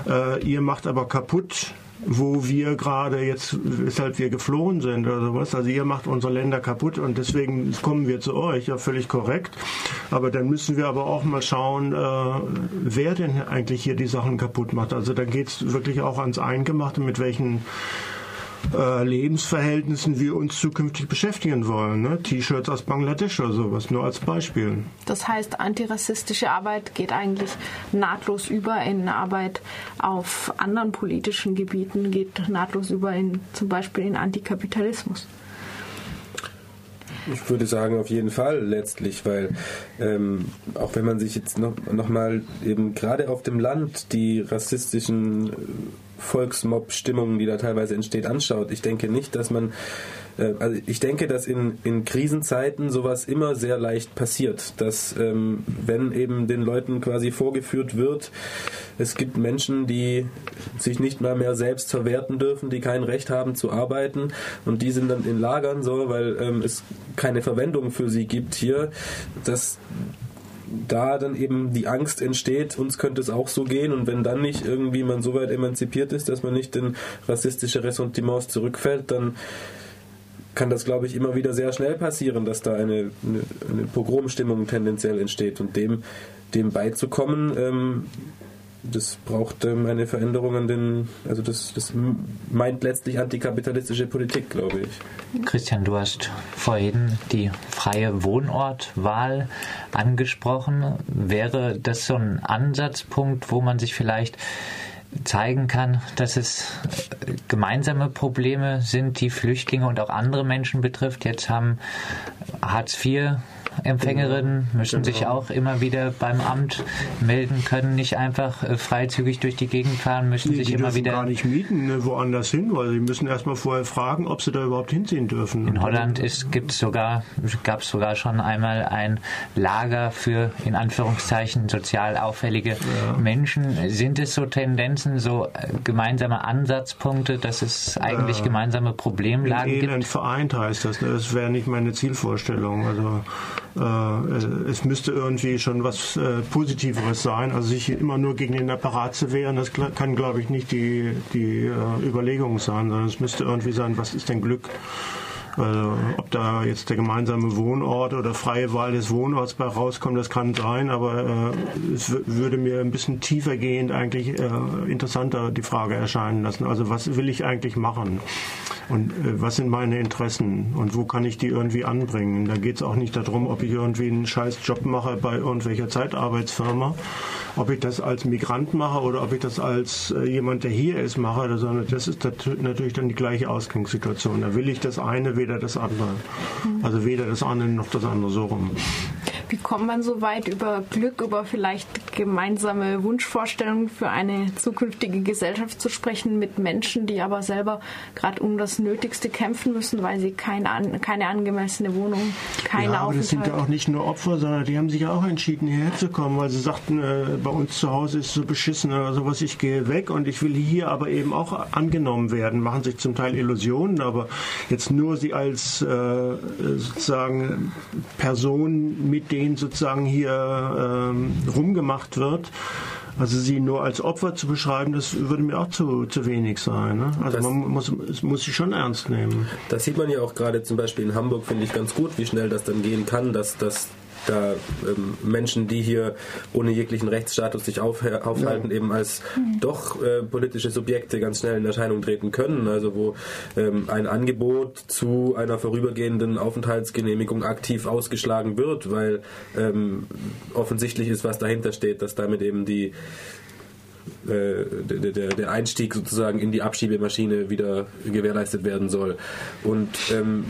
äh, ihr macht aber kaputt, wo wir gerade jetzt, weshalb wir geflohen sind oder sowas. Also ihr macht unsere Länder kaputt und deswegen kommen wir zu euch, ja völlig korrekt. Aber dann müssen wir aber auch mal schauen, äh, wer denn eigentlich hier die Sachen kaputt macht. Also da geht es wirklich auch ans Eingemachte, mit welchen äh, Lebensverhältnissen wir uns zukünftig beschäftigen wollen. Ne? T-Shirts aus Bangladesch oder sowas, nur als Beispiel. Das heißt, antirassistische Arbeit geht eigentlich nahtlos über in Arbeit auf anderen politischen Gebieten, geht nahtlos über in zum Beispiel in Antikapitalismus. Ich würde sagen, auf jeden Fall letztlich, weil ähm, auch wenn man sich jetzt noch, noch mal eben gerade auf dem Land die rassistischen Volksmob-Stimmungen, die da teilweise entsteht, anschaut, ich denke nicht, dass man äh, also ich denke, dass in, in Krisenzeiten sowas immer sehr leicht passiert, dass ähm, wenn eben den Leuten quasi vorgeführt wird, es gibt Menschen, die sich nicht mal mehr selbst verwerten dürfen, die kein Recht haben zu arbeiten und die sind dann in Lagern so, weil ähm, es keine Verwendung für sie gibt hier, dass da dann eben die Angst entsteht, uns könnte es auch so gehen und wenn dann nicht irgendwie man so weit emanzipiert ist, dass man nicht in rassistische Ressentiments zurückfällt, dann kann das, glaube ich, immer wieder sehr schnell passieren, dass da eine, eine, eine Pogromstimmung tendenziell entsteht. Und dem, dem beizukommen, ähm, das braucht ähm, eine Veränderung an den, also das, das meint letztlich antikapitalistische Politik, glaube ich. Christian, du hast vorhin die freie Wohnortwahl angesprochen. Wäre das so ein Ansatzpunkt, wo man sich vielleicht zeigen kann, dass es gemeinsame Probleme sind, die Flüchtlinge und auch andere Menschen betrifft. Jetzt haben Hartz IV Empfängerinnen müssen genau. sich auch immer wieder beim Amt melden können, nicht einfach äh, freizügig durch die Gegend fahren, müssen die, sich die immer wieder. gar nicht mieten, ne, woanders hin, weil sie müssen erstmal vorher fragen, ob sie da überhaupt hinziehen dürfen. In Holland ist, gibt's sogar, gab es sogar schon einmal ein Lager für in Anführungszeichen sozial auffällige ja. Menschen. Sind es so Tendenzen, so äh, gemeinsame Ansatzpunkte, dass es eigentlich ja. gemeinsame Problemlagen in gibt? Elend vereint heißt das. Ne? Das wäre nicht meine Zielvorstellung. Also es müsste irgendwie schon was äh, Positiveres sein. Also sich immer nur gegen den Apparat zu wehren, das kann, glaube ich, nicht die, die äh, Überlegung sein, sondern es müsste irgendwie sein, was ist denn Glück? Also, ob da jetzt der gemeinsame Wohnort oder freie Wahl des Wohnorts bei rauskommt, das kann sein, aber äh, es würde mir ein bisschen tiefergehend eigentlich äh, interessanter die Frage erscheinen lassen. Also was will ich eigentlich machen? Und äh, was sind meine Interessen? Und wo kann ich die irgendwie anbringen? Da geht es auch nicht darum, ob ich irgendwie einen scheiß Job mache bei irgendwelcher Zeitarbeitsfirma, ob ich das als Migrant mache oder ob ich das als äh, jemand, der hier ist, mache, sondern das ist natürlich dann die gleiche Ausgangssituation. Da will ich das eine, weder das andere. Also weder das eine noch das andere so rum. Wie kommt man so weit über Glück, über vielleicht gemeinsame Wunschvorstellungen für eine zukünftige Gesellschaft zu sprechen mit Menschen, die aber selber gerade um das Nötigste kämpfen müssen, weil sie keine, keine angemessene Wohnung, keine ja, aber Aufenthalt. das sind ja auch nicht nur Opfer, sondern die haben sich ja auch entschieden, hierher zu kommen, weil sie sagten, äh, bei uns zu Hause ist so beschissen oder sowas, ich gehe weg und ich will hier aber eben auch angenommen werden, machen sich zum Teil Illusionen, aber jetzt nur sie als äh, sozusagen Person mit denen sozusagen hier ähm, rumgemacht wird. Also sie nur als Opfer zu beschreiben, das würde mir auch zu, zu wenig sein. Ne? Also das, man muss, muss sie schon ernst nehmen. Das sieht man ja auch gerade zum Beispiel in Hamburg, finde ich ganz gut, wie schnell das dann gehen kann, dass, dass da ähm, Menschen, die hier ohne jeglichen Rechtsstatus sich auf, aufhalten, ja. eben als mhm. doch äh, politische Subjekte ganz schnell in Erscheinung treten können. Also wo ähm, ein Angebot zu einer vorübergehenden Aufenthaltsgenehmigung aktiv ausgeschlagen wird, weil ähm, offensichtlich ist, was dahinter steht, dass damit eben die äh, der, der, Einstieg sozusagen in die Abschiebemaschine wieder gewährleistet werden soll. Und ähm,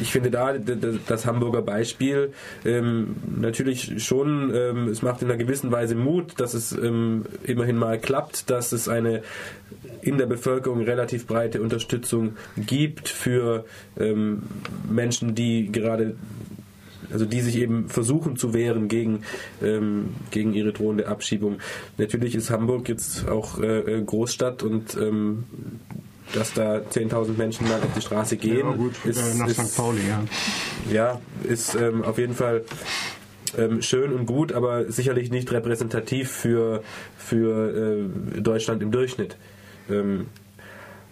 ich finde da das Hamburger Beispiel ähm, natürlich schon, ähm, es macht in einer gewissen Weise Mut, dass es ähm, immerhin mal klappt, dass es eine in der Bevölkerung relativ breite Unterstützung gibt für ähm, Menschen, die gerade also die sich eben versuchen zu wehren gegen, ähm, gegen ihre drohende Abschiebung. Natürlich ist Hamburg jetzt auch äh, äh Großstadt und ähm, dass da 10.000 Menschen mal auf die Straße gehen. Ja, gut, ist, äh, nach ist, St. Pauli, ja. Ja, ist ähm, auf jeden Fall ähm, schön und gut, aber sicherlich nicht repräsentativ für, für äh, Deutschland im Durchschnitt. Ähm,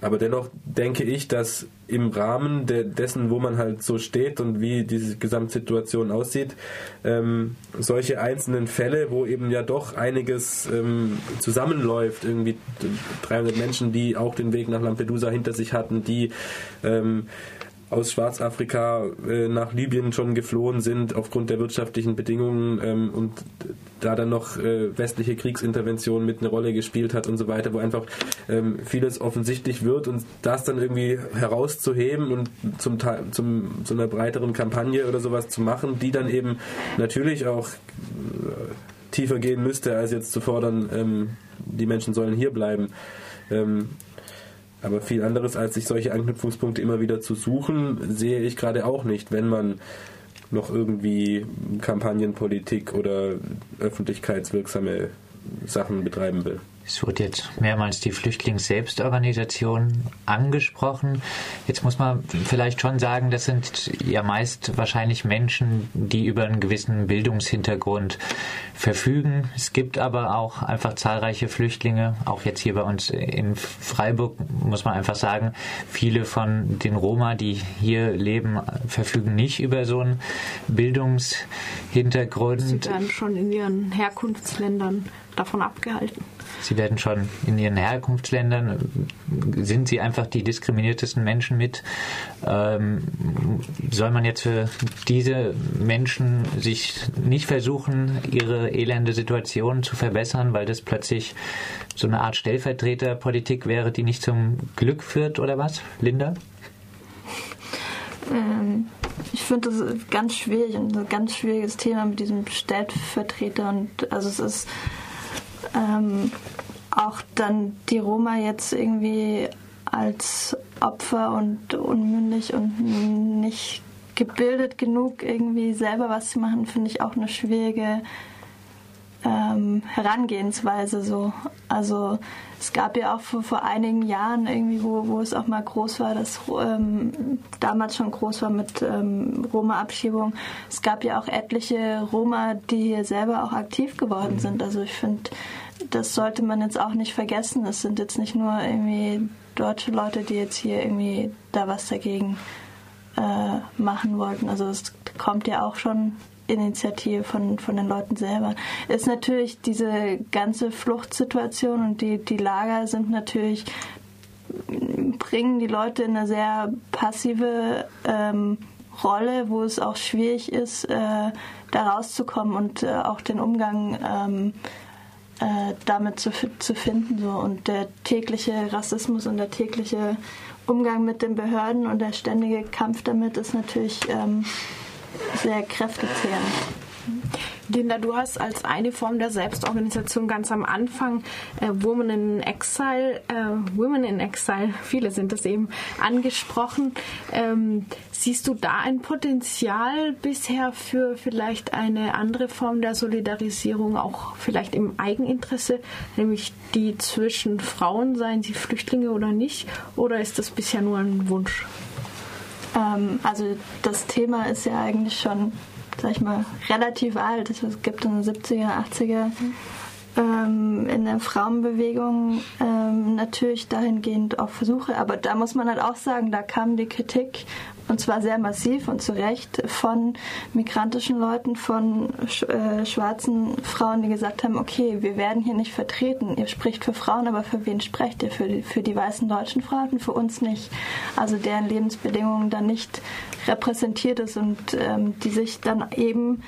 Aber dennoch denke ich, dass im Rahmen de dessen, wo man halt so steht und wie diese Gesamtsituation aussieht, ähm, solche einzelnen Fälle, wo eben ja doch einiges ähm, zusammenläuft, irgendwie 300 Menschen, die auch den Weg nach Lampedusa hinter sich hatten, die ähm, aus Schwarzafrika äh, nach Libyen schon geflohen sind aufgrund der wirtschaftlichen Bedingungen ähm, und da dann noch äh, westliche Kriegsintervention mit eine Rolle gespielt hat und so weiter, wo einfach ähm, vieles offensichtlich wird und das dann irgendwie herauszuheben und zum, zum zu einer breiteren Kampagne oder sowas zu machen, die dann eben natürlich auch äh, tiefer gehen müsste, als jetzt zu fordern, ähm, die Menschen sollen hier bleiben. Ähm, aber viel anderes, als sich solche Anknüpfungspunkte immer wieder zu suchen, sehe ich gerade auch nicht, wenn man noch irgendwie Kampagnenpolitik oder öffentlichkeitswirksame Sachen betreiben will. Es wurde jetzt mehrmals die Flüchtlingsselbstorganisation angesprochen. Jetzt muss man vielleicht schon sagen, das sind ja meist wahrscheinlich Menschen, die über einen gewissen Bildungshintergrund verfügen. Es gibt aber auch einfach zahlreiche Flüchtlinge, auch jetzt hier bei uns in Freiburg muss man einfach sagen, viele von den Roma, die hier leben, verfügen nicht über so einen Bildungshintergrund. Sie werden schon in ihren Herkunftsländern davon abgehalten. Sie werden schon in ihren Herkunftsländern, sind sie einfach die diskriminiertesten Menschen mit. Ähm, soll man jetzt für diese Menschen sich nicht versuchen, ihre elende Situation zu verbessern, weil das plötzlich so eine Art Stellvertreterpolitik wäre, die nicht zum Glück führt oder was? Linda? Ähm, ich finde das ganz schwierig und ein ganz schwieriges Thema mit diesem Stellvertreter und also es ist ähm, auch dann die Roma jetzt irgendwie als Opfer und unmündig und nicht gebildet genug irgendwie selber was zu machen, finde ich auch eine schwierige ähm, Herangehensweise so. Also es gab ja auch vor, vor einigen Jahren irgendwie, wo, wo es auch mal groß war, dass ähm, damals schon groß war mit ähm, Roma-Abschiebung. Es gab ja auch etliche Roma, die hier selber auch aktiv geworden sind. Also ich finde, das sollte man jetzt auch nicht vergessen. Es sind jetzt nicht nur irgendwie deutsche Leute, die jetzt hier irgendwie da was dagegen äh, machen wollten. Also es kommt ja auch schon Initiative von, von den Leuten selber. Ist natürlich diese ganze Fluchtsituation und die, die Lager sind natürlich, bringen die Leute in eine sehr passive ähm, Rolle, wo es auch schwierig ist, äh, da rauszukommen und äh, auch den Umgang ähm, äh, damit zu, zu finden. So. Und der tägliche Rassismus und der tägliche Umgang mit den Behörden und der ständige Kampf damit ist natürlich ähm, sehr kräftezehrend. Linda, du hast als eine Form der Selbstorganisation ganz am Anfang äh, Women in Exile, äh, Women in Exile, [laughs] viele sind das eben, angesprochen. Ähm, siehst du da ein Potenzial bisher für vielleicht eine andere Form der Solidarisierung, auch vielleicht im Eigeninteresse, nämlich die zwischen Frauen, seien sie Flüchtlinge oder nicht? Oder ist das bisher nur ein Wunsch? Ähm, also das Thema ist ja eigentlich schon sag ich mal, relativ alt. Es gibt in den 70er, 80er ähm, in der Frauenbewegung ähm, natürlich dahingehend auch Versuche. Aber da muss man halt auch sagen, da kam die Kritik und zwar sehr massiv und zu Recht von migrantischen Leuten, von äh, schwarzen Frauen, die gesagt haben, okay, wir werden hier nicht vertreten. Ihr spricht für Frauen, aber für wen sprecht ihr? Für die, für die weißen deutschen Frauen, für uns nicht. Also deren Lebensbedingungen dann nicht repräsentiert ist und ähm, die sich dann eben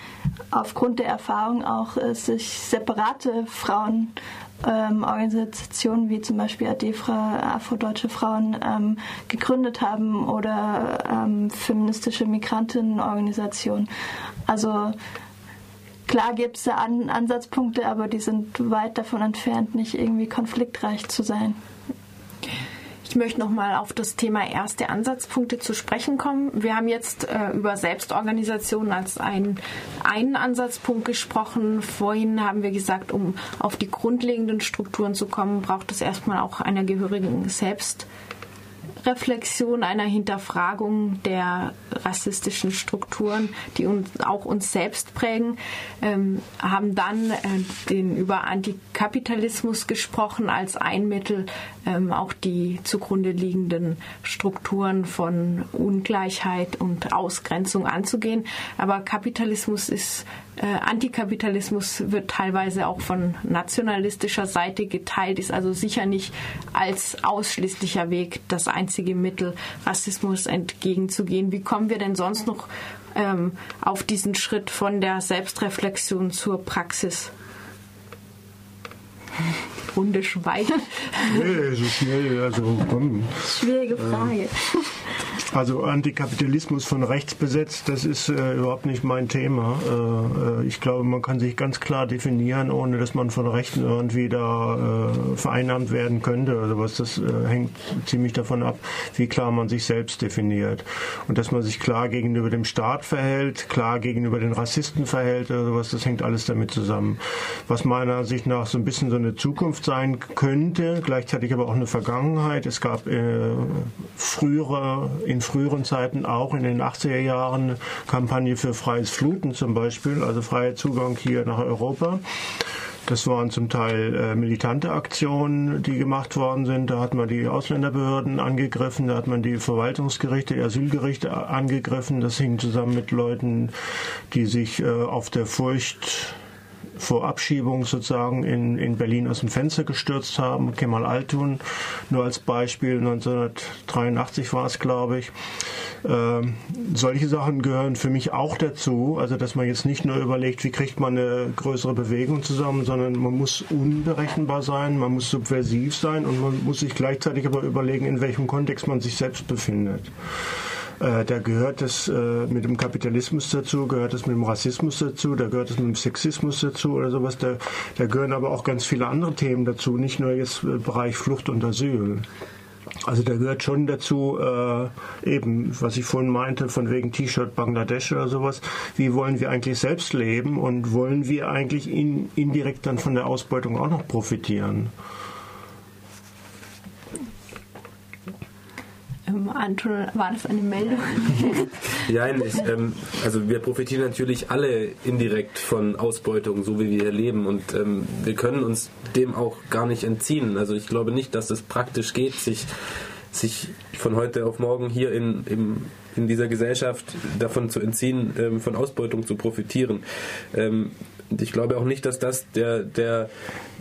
aufgrund der Erfahrung auch äh, sich separate Frauen ähm, Organisationen wie zum Beispiel ADEFRA, Afrodeutsche Frauen, ähm, gegründet haben oder ähm, feministische Migrantinnenorganisationen. Also klar gibt es da An Ansatzpunkte, aber die sind weit davon entfernt, nicht irgendwie konfliktreich zu sein. Ich möchte nochmal auf das Thema erste Ansatzpunkte zu sprechen kommen. Wir haben jetzt äh, über Selbstorganisation als ein, einen Ansatzpunkt gesprochen. Vorhin haben wir gesagt, um auf die grundlegenden Strukturen zu kommen, braucht es erstmal auch einer gehörigen Selbst. Reflexion, einer Hinterfragung der rassistischen Strukturen, die uns auch uns selbst prägen, ähm, haben dann äh, den über Antikapitalismus gesprochen als ein Mittel, ähm, auch die zugrunde liegenden Strukturen von Ungleichheit und Ausgrenzung anzugehen. Aber Kapitalismus ist Antikapitalismus wird teilweise auch von nationalistischer Seite geteilt, ist also sicher nicht als ausschließlicher Weg das einzige Mittel, Rassismus entgegenzugehen. Wie kommen wir denn sonst noch ähm, auf diesen Schritt von der Selbstreflexion zur Praxis? Runde Schweigen. Nee, so schnell, also komm. Schwierige Frage. Also Antikapitalismus von rechts besetzt, das ist äh, überhaupt nicht mein Thema. Äh, äh, ich glaube, man kann sich ganz klar definieren, ohne dass man von Rechten irgendwie da äh, vereinnahmt werden könnte. Also was das äh, hängt ziemlich davon ab, wie klar man sich selbst definiert. Und dass man sich klar gegenüber dem Staat verhält, klar gegenüber den Rassisten verhält, oder sowas, das hängt alles damit zusammen. Was meiner Sicht nach so ein bisschen so eine Zukunft sein könnte, gleichzeitig aber auch eine Vergangenheit. Es gab äh, frühere in früheren Zeiten auch in den 80er Jahren Kampagne für freies Fluten zum Beispiel, also freier Zugang hier nach Europa. Das waren zum Teil äh, militante Aktionen, die gemacht worden sind. Da hat man die Ausländerbehörden angegriffen, da hat man die Verwaltungsgerichte, die Asylgerichte angegriffen. Das hing zusammen mit Leuten, die sich äh, auf der Furcht vor Abschiebung sozusagen in, in Berlin aus dem Fenster gestürzt haben. Kemal Altun nur als Beispiel, 1983 war es, glaube ich. Ähm, solche Sachen gehören für mich auch dazu. Also, dass man jetzt nicht nur überlegt, wie kriegt man eine größere Bewegung zusammen, sondern man muss unberechenbar sein, man muss subversiv sein und man muss sich gleichzeitig aber überlegen, in welchem Kontext man sich selbst befindet. Äh, da gehört es äh, mit dem Kapitalismus dazu, gehört es mit dem Rassismus dazu, da gehört es mit dem Sexismus dazu oder sowas. Da, da gehören aber auch ganz viele andere Themen dazu, nicht nur jetzt äh, Bereich Flucht und Asyl. Also da gehört schon dazu, äh, eben, was ich vorhin meinte, von wegen T-Shirt Bangladesch oder sowas, wie wollen wir eigentlich selbst leben und wollen wir eigentlich in, indirekt dann von der Ausbeutung auch noch profitieren? Ähm, Anton, war das eine Meldung? [laughs] ja, ich, ähm, also wir profitieren natürlich alle indirekt von Ausbeutung, so wie wir leben und ähm, wir können uns dem auch gar nicht entziehen. Also ich glaube nicht, dass es praktisch geht, sich, sich von heute auf morgen hier in, im, in dieser Gesellschaft davon zu entziehen, ähm, von Ausbeutung zu profitieren. Ich glaube auch nicht, dass das der, der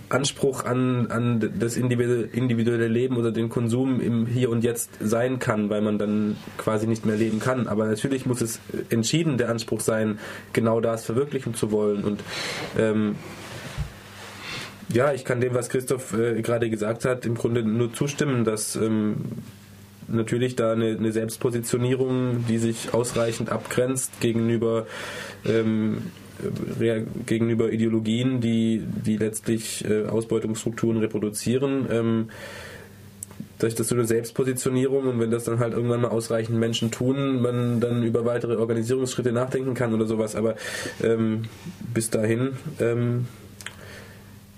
Anspruch an, an das individuelle Leben oder den Konsum im Hier und Jetzt sein kann, weil man dann quasi nicht mehr leben kann. Aber natürlich muss es entschieden der Anspruch sein, genau das verwirklichen zu wollen. Und ähm, ja, ich kann dem, was Christoph äh, gerade gesagt hat, im Grunde nur zustimmen, dass ähm, natürlich da eine, eine, Selbstpositionierung, die sich ausreichend abgrenzt gegenüber ähm, gegenüber Ideologien, die, die letztlich äh, Ausbeutungsstrukturen reproduzieren. Ähm, durch das so eine Selbstpositionierung und wenn das dann halt irgendwann mal ausreichend Menschen tun, man dann über weitere Organisierungsschritte nachdenken kann oder sowas. Aber ähm, bis dahin, ähm,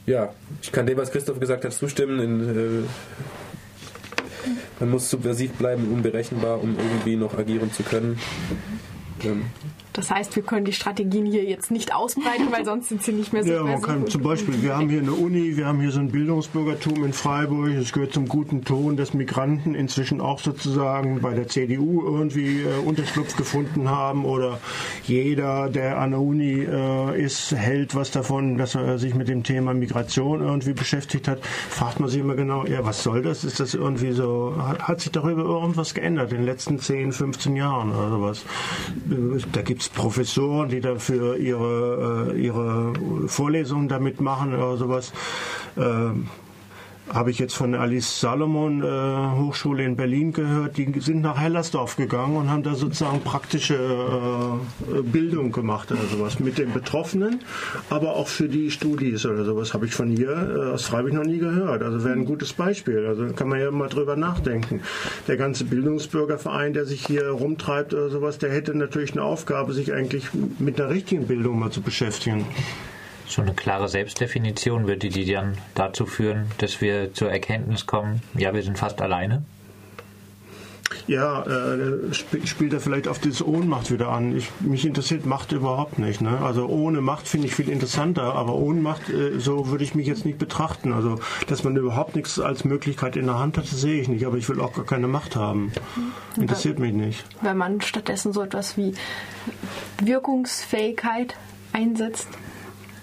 ja, ich kann dem, was Christoph gesagt hat, zustimmen. In, äh, man muss subversiv bleiben, unberechenbar, um irgendwie noch agieren zu können. Ähm, das heißt, wir können die Strategien hier jetzt nicht ausbreiten, weil sonst sind sie nicht mehr so Ja, man kann zum Beispiel, wir haben hier eine Uni, wir haben hier so ein Bildungsbürgertum in Freiburg. Es gehört zum guten Ton, dass Migranten inzwischen auch sozusagen bei der CDU irgendwie äh, Unterschlupf gefunden haben oder jeder, der an der Uni äh, ist, hält was davon, dass er sich mit dem Thema Migration irgendwie beschäftigt hat. Fragt man sich immer genau, ja, was soll das? Ist das irgendwie so, hat, hat sich darüber irgendwas geändert in den letzten 10, 15 Jahren oder sowas? Da gibt es Professoren, die dafür ihre, äh, ihre Vorlesungen damit machen oder sowas. Habe ich jetzt von Alice Salomon äh, Hochschule in Berlin gehört, die sind nach Hellersdorf gegangen und haben da sozusagen praktische äh, Bildung gemacht oder sowas mit den Betroffenen, aber auch für die Studis oder sowas habe ich von hier äh, aus Freiburg noch nie gehört. Also wäre ein gutes Beispiel. Also kann man ja mal drüber nachdenken. Der ganze Bildungsbürgerverein, der sich hier rumtreibt oder sowas, der hätte natürlich eine Aufgabe, sich eigentlich mit einer richtigen Bildung mal zu beschäftigen so eine klare Selbstdefinition, würde die dann dazu führen, dass wir zur Erkenntnis kommen, ja, wir sind fast alleine? Ja, äh, sp spielt er vielleicht auf diese Ohnmacht wieder an. Ich, mich interessiert Macht überhaupt nicht. Ne? Also ohne Macht finde ich viel interessanter, aber ohne Macht, äh, so würde ich mich jetzt nicht betrachten. Also, dass man überhaupt nichts als Möglichkeit in der Hand hat, das sehe ich nicht. Aber ich will auch gar keine Macht haben. Interessiert mich nicht. Wenn man stattdessen so etwas wie Wirkungsfähigkeit einsetzt.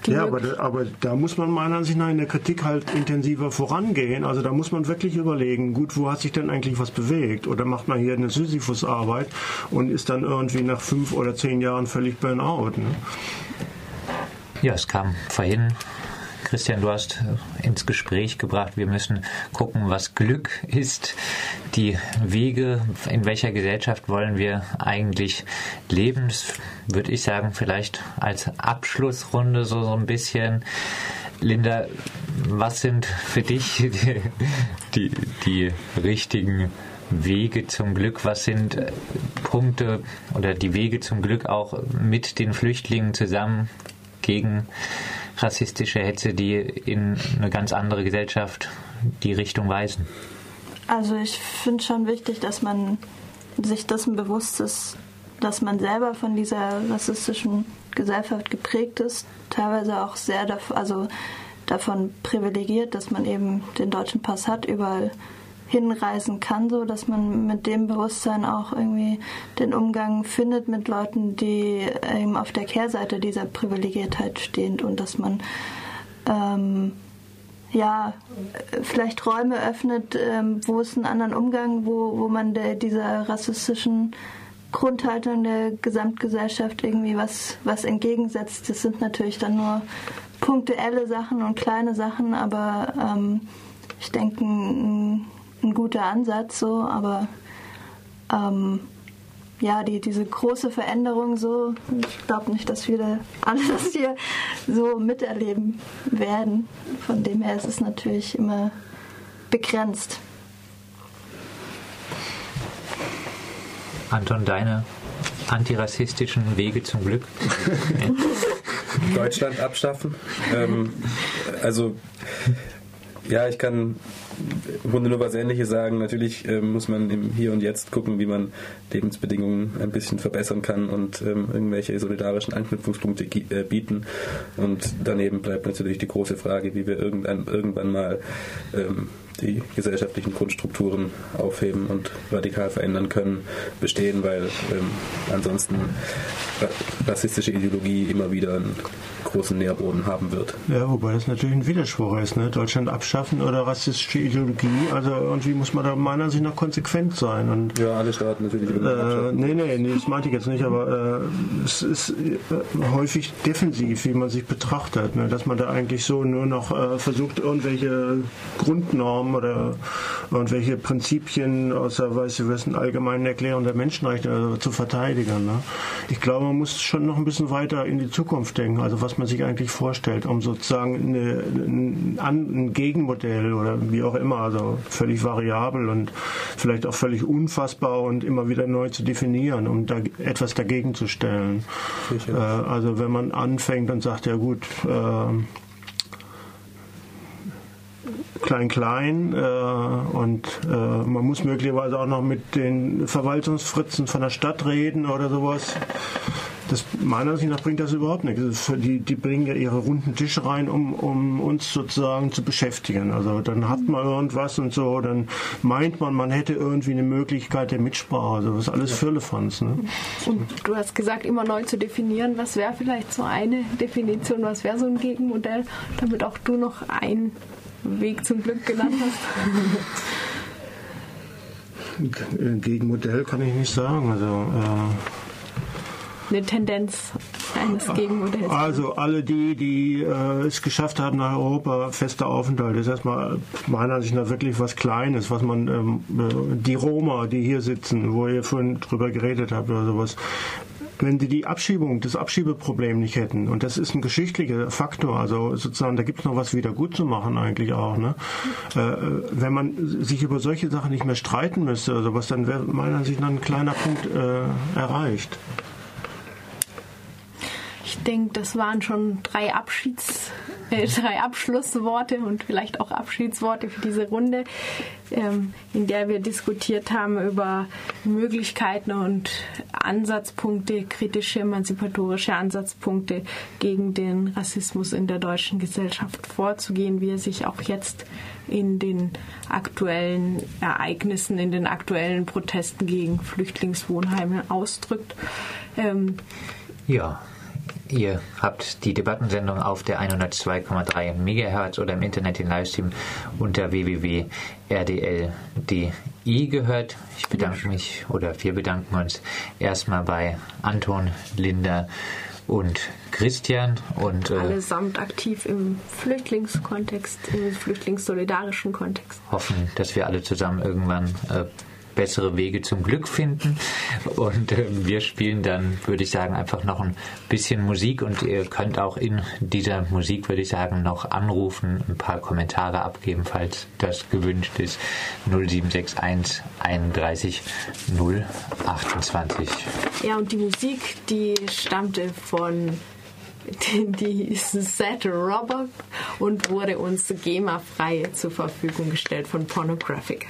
Ja, aber da, aber da muss man meiner Ansicht nach in der Kritik halt intensiver vorangehen. Also da muss man wirklich überlegen, gut, wo hat sich denn eigentlich was bewegt? Oder macht man hier eine Sisyphus-Arbeit und ist dann irgendwie nach fünf oder zehn Jahren völlig Burnout? Ne? Ja, es kam vorhin Christian, du hast äh, ins Gespräch gebracht, wir müssen gucken, was Glück ist, die Wege, in welcher Gesellschaft wollen wir eigentlich leben. Das würde ich sagen, vielleicht als Abschlussrunde so, so ein bisschen. Linda, was sind für dich die, [laughs] die, die richtigen Wege zum Glück? Was sind äh, Punkte oder die Wege zum Glück auch mit den Flüchtlingen zusammen gegen rassistische Hetze, die in eine ganz andere Gesellschaft die Richtung weisen? Also ich finde schon wichtig, dass man sich dessen bewusst ist, dass man selber von dieser rassistischen Gesellschaft geprägt ist, teilweise auch sehr davon, also davon privilegiert, dass man eben den deutschen Pass hat, überall hinreisen kann, so dass man mit dem Bewusstsein auch irgendwie den Umgang findet mit Leuten, die eben auf der Kehrseite dieser Privilegiertheit stehen und dass man ähm, ja vielleicht Räume öffnet, ähm, wo es einen anderen Umgang, wo, wo man der, dieser rassistischen Grundhaltung der Gesamtgesellschaft irgendwie was, was entgegensetzt. Das sind natürlich dann nur punktuelle Sachen und kleine Sachen, aber ähm, ich denke, ein, ein guter Ansatz, so, aber ähm, ja, die, diese große Veränderung so, ich glaube nicht, dass wir alle [laughs] das hier so miterleben werden. Von dem her ist es natürlich immer begrenzt. Anton, deine antirassistischen Wege zum Glück? [laughs] Deutschland abschaffen. Ähm, also ja, ich kann im Grunde nur was Ähnliches sagen. Natürlich ähm, muss man im Hier und Jetzt gucken, wie man Lebensbedingungen ein bisschen verbessern kann und ähm, irgendwelche solidarischen Anknüpfungspunkte äh, bieten. Und daneben bleibt natürlich die große Frage, wie wir irgendwann, mal ähm, die gesellschaftlichen Grundstrukturen aufheben und radikal verändern können, bestehen, weil ähm, ansonsten rassistische Ideologie immer wieder ein großen Nährboden haben wird. Ja, wobei das natürlich ein Widerspruch ist, ne? Deutschland abschaffen oder rassistische Ideologie. Also irgendwie muss man da meiner Ansicht nach konsequent sein. Und, ja, alle Staaten natürlich. Äh, nee, nee, nee, das meinte ich jetzt nicht, aber äh, es ist äh, häufig defensiv, wie man sich betrachtet, ne? dass man da eigentlich so nur noch äh, versucht, irgendwelche Grundnormen oder irgendwelche Prinzipien aus der weiß ich, was, allgemeinen Erklärung der Menschenrechte äh, zu verteidigen. Ne? Ich glaube, man muss schon noch ein bisschen weiter in die Zukunft denken. Also was man sich eigentlich vorstellt, um sozusagen eine, ein, ein Gegenmodell oder wie auch immer, also völlig variabel und vielleicht auch völlig unfassbar und immer wieder neu zu definieren, um da etwas dagegen zu stellen. Äh, also wenn man anfängt und sagt, ja gut, äh, klein klein äh, und äh, man muss möglicherweise auch noch mit den Verwaltungsfritzen von der Stadt reden oder sowas. Das, meiner Ansicht nach bringt das überhaupt nichts. Die, die bringen ja ihre runden Tische rein, um, um uns sozusagen zu beschäftigen. Also dann hat man irgendwas und so, dann meint man, man hätte irgendwie eine Möglichkeit der Mitsprache. Also das ist alles Firlefanz. Ne? Und du hast gesagt, immer neu zu definieren. Was wäre vielleicht so eine Definition, was wäre so ein Gegenmodell, damit auch du noch einen Weg zum Glück genannt hast? Gegenmodell kann ich nicht sagen. Also äh eine Tendenz eines Gegenmodells? Also alle die, die äh, es geschafft haben nach Europa, fester Aufenthalt, ist erstmal meiner Ansicht nach wirklich was Kleines, was man, ähm, äh, die Roma, die hier sitzen, wo ihr vorhin drüber geredet habt oder sowas, wenn die die Abschiebung, das Abschiebeproblem nicht hätten, und das ist ein geschichtlicher Faktor, also sozusagen, da gibt es noch was wieder gut zu machen eigentlich auch, ne? Äh, wenn man sich über solche Sachen nicht mehr streiten müsste, also was dann wäre meiner Ansicht nach ein kleiner Punkt äh, erreicht. Ich denke, das waren schon drei Abschieds, [laughs] äh, drei Abschlussworte und vielleicht auch Abschiedsworte für diese Runde, ähm, in der wir diskutiert haben über Möglichkeiten und Ansatzpunkte, kritische emanzipatorische Ansatzpunkte gegen den Rassismus in der deutschen Gesellschaft vorzugehen, wie er sich auch jetzt in den aktuellen Ereignissen, in den aktuellen Protesten gegen Flüchtlingswohnheime ausdrückt. Ähm, ja, Ihr habt die Debattensendung auf der 102,3 MHz oder im Internet in Livestream unter www.rdl.de gehört. Ich bedanke mich oder wir bedanken uns erstmal bei Anton, Linda und Christian und äh, allesamt aktiv im Flüchtlingskontext, im flüchtlingssolidarischen Kontext. Hoffen, dass wir alle zusammen irgendwann äh, bessere Wege zum Glück finden. Und äh, wir spielen dann, würde ich sagen, einfach noch ein bisschen Musik und ihr könnt auch in dieser Musik, würde ich sagen, noch anrufen, ein paar Kommentare abgeben, falls das gewünscht ist. 0761 31 028. Ja, und die Musik, die stammte von [laughs] die Set Robert und wurde uns GEMA-frei zur Verfügung gestellt von Pornographic.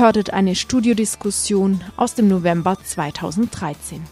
Ihr hörtet eine Studiodiskussion aus dem November 2013.